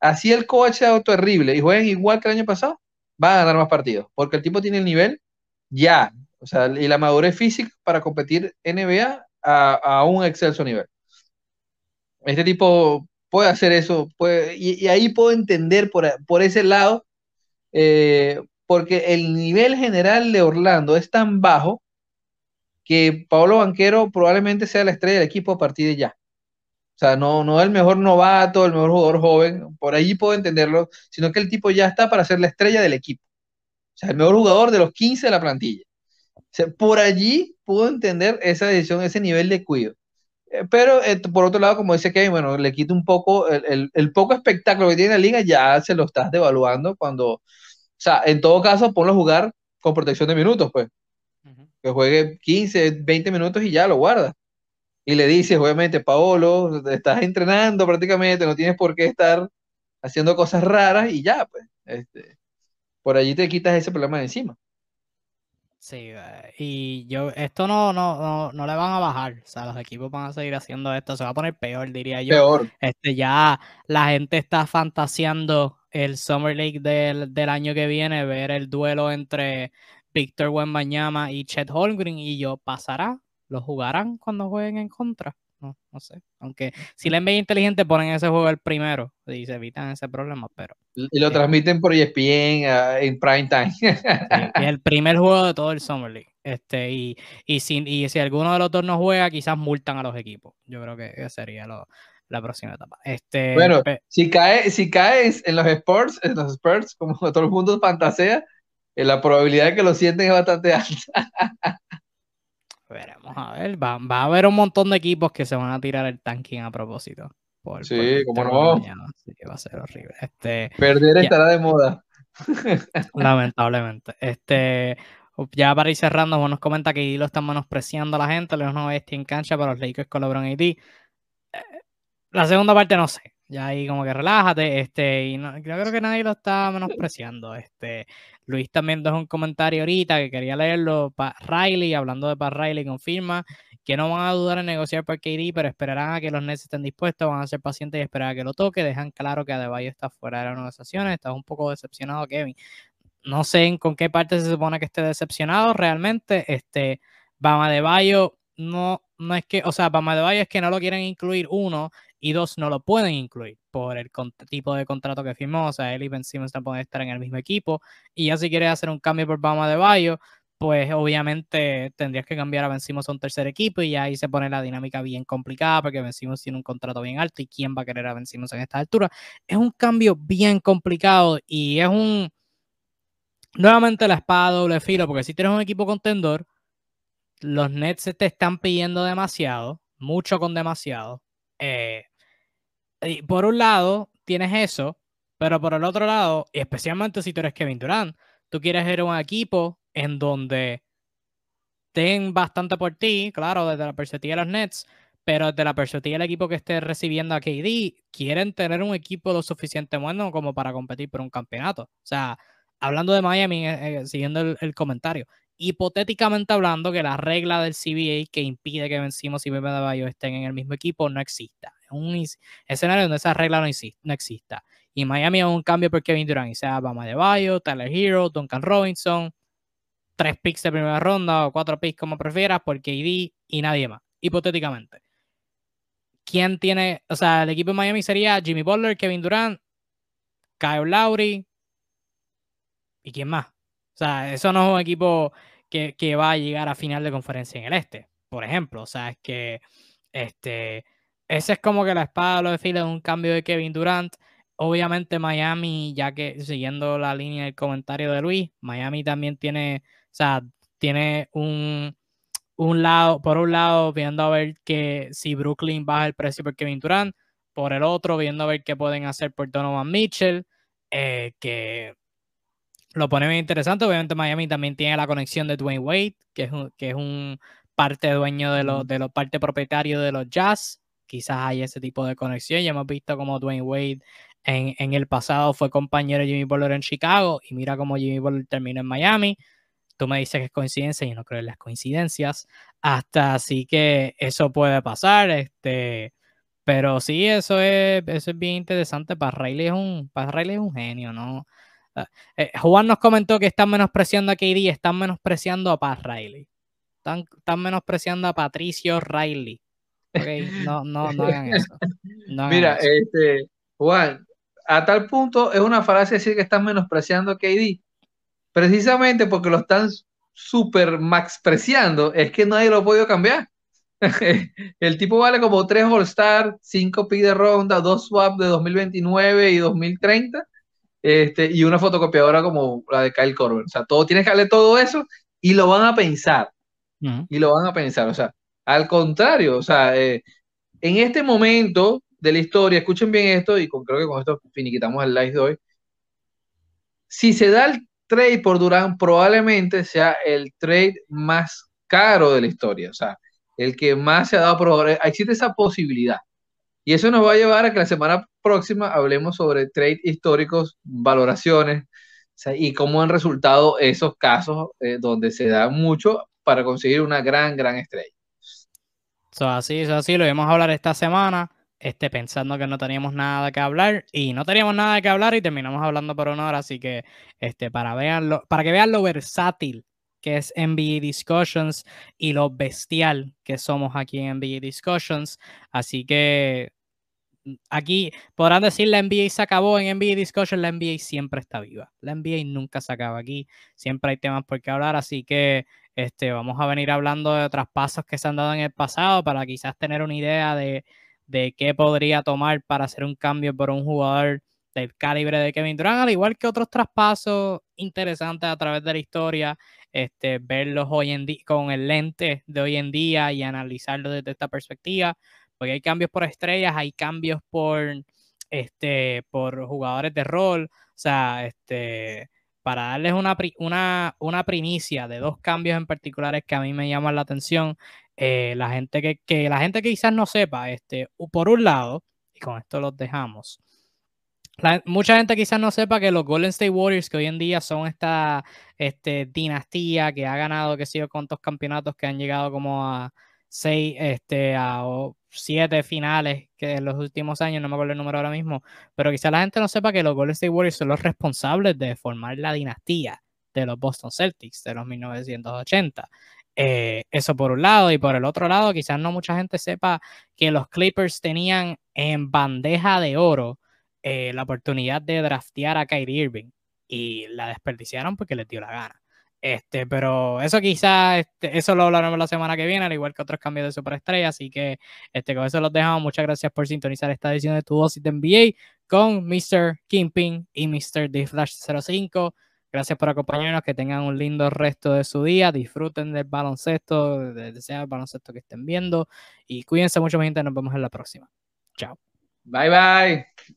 así el coach sea terrible y jueguen igual que el año pasado, van a ganar más partidos, porque el tipo tiene el nivel ya. O sea, y la madurez física para competir NBA a, un excelso nivel. Este tipo puede hacer eso, puede, y, ahí puedo entender por, por ese lado, eh, porque el nivel general de Orlando es tan bajo que Pablo Banquero probablemente sea la estrella del equipo a partir de ya. O sea, no, no el mejor novato, el mejor jugador joven, por ahí puedo entenderlo, sino que el tipo ya está para ser la estrella del equipo. O sea, el mejor jugador de los 15 de la plantilla. Sea, por allí puedo entender esa decisión, ese nivel de cuidado. Eh, pero eh, por otro lado, como dice Kevin, bueno, le quita un poco el, el, poco espectáculo que tiene la liga, ya se lo estás devaluando cuando, o sea, en todo caso, ponlo a jugar con protección de minutos, pues. Que juegue 15, 20 minutos y ya lo guarda y le dices, obviamente, Paolo, estás entrenando prácticamente, no tienes por qué estar haciendo cosas raras y ya, pues, este, por allí te quitas ese problema de encima. Sí, eh, y yo, esto no, no, no, le van a bajar, o sea, los equipos van a seguir haciendo esto, se va a poner peor, diría yo. Peor. Este, ya la gente está fantaseando el Summer League del, del año que viene, ver el duelo entre Víctor Wembanyama y Chet Holmgren, y yo, ¿pasará? lo jugarán cuando jueguen en contra. No, no sé. Aunque si le NBA inteligente ponen ese juego el primero y se evitan ese problema, pero. Y lo transmiten por ESPN uh, en prime time. y el primer juego de todo el Summer League. Este, y, y, si, y si alguno de los dos no juega, quizás multan a los equipos. Yo creo que sería la próxima etapa. Este, bueno, si cae, si caes en los sports, en los sports, como todo el mundo fantasea, eh, la probabilidad de que lo sienten es bastante alta. Veremos a ver. Va, a haber un montón de equipos que se van a tirar el tanking a propósito. sí, como no. Así que va a ser horrible. Este, Perder estará de moda. Lamentablemente. Este, ya para ir cerrando, nos comenta que lo están menospreciando a la gente. León no bestia en cancha para los Lakers con LeBron AD. La segunda parte no sé. Ya ahí como que relájate, este, y no, creo que nadie lo está menospreciando. Este, Luis también dejó un comentario ahorita que quería leerlo. para Riley, hablando de Pat Riley, confirma que no van a dudar en negociar por KD, pero esperarán a que los Nets estén dispuestos, van a ser pacientes y esperar a que lo toque. Dejan claro que Adebayo está fuera de las negociaciones. Estás un poco decepcionado, Kevin. No sé en con qué parte se supone que esté decepcionado realmente. Este, Bama Adebayo no, no es que, o sea, Bama Adebayo es que no lo quieren incluir uno y dos no lo pueden incluir por el tipo de contrato que firmó. O sea, él y Ben Simmons no pueden estar en el mismo equipo. Y ya si quieres hacer un cambio por Bama de Bayo, pues obviamente tendrías que cambiar a Ben Simmons a un tercer equipo y ahí se pone la dinámica bien complicada porque Ben Simmons tiene un contrato bien alto y quién va a querer a Ben Simmons en esta altura. Es un cambio bien complicado y es un... Nuevamente la espada doble filo porque si tienes un equipo contendor, los Nets te están pidiendo demasiado, mucho con demasiado. Eh, y por un lado, tienes eso, pero por el otro lado, especialmente si tú eres Kevin Durant, tú quieres ir un equipo en donde ten bastante por ti, claro, desde la perspectiva de los Nets, pero desde la perspectiva del equipo que esté recibiendo a KD, quieren tener un equipo lo suficiente bueno como para competir por un campeonato. O sea, hablando de Miami, eh, eh, siguiendo el, comentario, hipotéticamente hablando que la regla del CBA que impide que vencimos y Bebe Bayo estén en el mismo equipo no exista. Es un escenario donde esa regla no, exista. Y Miami es un cambio por Kevin Durant, y sea Bama de Bayo, Tyler Hero, Duncan Robinson, tres picks de primera ronda o cuatro picks como prefieras por KD y nadie más, hipotéticamente. ¿Quién tiene, o sea, el equipo de Miami sería Jimmy Butler, Kevin Durant, Kyle Lowry y quién más? O sea, eso no es un equipo que, va a llegar a final de conferencia en el este, por ejemplo. O sea, es que este, ese es como que la espada lo define de un cambio de Kevin Durant. Obviamente Miami, ya que siguiendo la línea del comentario de Luis, Miami también tiene, o sea, tiene un, un lado, por un lado, viendo a ver que si Brooklyn baja el precio por Kevin Durant, por el otro, viendo a ver qué pueden hacer por Donovan Mitchell, eh, que lo pone bien interesante. Obviamente Miami también tiene la conexión de Dwayne Wade, que es un, que es un parte dueño de los, de los parte propietario de los Jazz. Quizás hay ese tipo de conexión. Ya hemos visto como Dwayne Wade en, en, el pasado fue compañero de Jimmy Butler en Chicago y mira cómo Jimmy Butler terminó en Miami. Tú me dices que es coincidencia, yo no creo en las coincidencias. Hasta así que eso puede pasar. Este, pero sí, eso es, eso es bien interesante. Para Riley es un, para Riley es un genio, ¿no? Eh, Juan nos comentó que están menospreciando a KD, están menospreciando a Pat Riley. Están, están menospreciando a Patricio Riley. No, no, no hagan eso. Mira, este, Juan, a tal punto es una falacia decir que están menospreciando a KD. Precisamente porque lo están super maxpreciando, es que nadie lo ha podido cambiar. el tipo vale como 3 All-Star, 5 pick de ronda, 2 swap de 2029 y 2030, este, y una fotocopiadora como la de Kyle Korver. O sea, todo tienes que darle todo eso y lo van a pensar. Y lo van a pensar. O sea, al contrario, o sea, eh, en este momento de la historia, escuchen bien esto, y con, creo que con esto finiquitamos el live de hoy. Si se da el trade por Durán, probablemente sea el trade más caro de la historia. O sea, el que más se ha dado por Existe esa posibilidad. Y eso nos va a llevar a que la semana próxima hablemos sobre trade históricos, valoraciones y cómo han resultado esos casos eh, donde se da mucho para conseguir una gran, gran estrella. Eso así, eso así, lo vamos a hablar esta semana, este, pensando que no teníamos nada que hablar y no teníamos nada que hablar y terminamos hablando por una hora, así que este, para, veanlo, para que vean lo versátil que es NBA Discussions, y lo bestial que somos aquí en NBA Discussions. Así que aquí podrán decir la NBA se acabó. En NBA Discussions, la NBA siempre está viva. La NBA nunca se acaba aquí, siempre hay temas por qué hablar, así que este, vamos a venir hablando de traspasos que se han dado en el pasado para quizás tener una idea de, de qué podría tomar para hacer un cambio por un jugador del calibre de Kevin Durant, al igual que otros traspasos interesantes a través de la historia este, verlos hoy en día con el lente de hoy en día y analizarlo desde esta perspectiva, porque hay cambios por estrellas, hay cambios por, este, por jugadores de rol, o sea, este, para darles una, una, una primicia de dos cambios en particulares que a mí me llaman la atención, eh, la gente que, que, la gente quizás no sepa, este, por un lado, y con esto los dejamos, mucha gente quizás no sepa que los Golden State Warriors, que hoy en día son esta este, dinastía que ha ganado, que sé yo, cuántos campeonatos que han llegado como a seis, este, a siete finales que en los últimos años, no me acuerdo el número ahora mismo, pero quizás la gente no sepa que los Golden State Warriors son los responsables de formar la dinastía de los Boston Celtics de los 1980. Eh, eso por un lado, y por el otro lado, quizás no mucha gente sepa que los Clippers tenían en bandeja de oro eh, la oportunidad de draftear a Kyrie Irving y la desperdiciaron porque les dio la gana. Este, pero eso quizás, este, eso lo hablaremos la semana que viene, al igual que otros cambios de superestrella. Así que este, con eso los dejamos. Muchas gracias por sintonizar esta edición de Tu Dosis de NBA con Mr. Kimping y Mr. The Flash 05. Gracias por acompañarnos, que tengan un lindo resto de su día, disfruten del baloncesto, sea el baloncesto que estén viendo y cuídense mucho, mi gente, nos vemos en la próxima. Chao. Bye bye.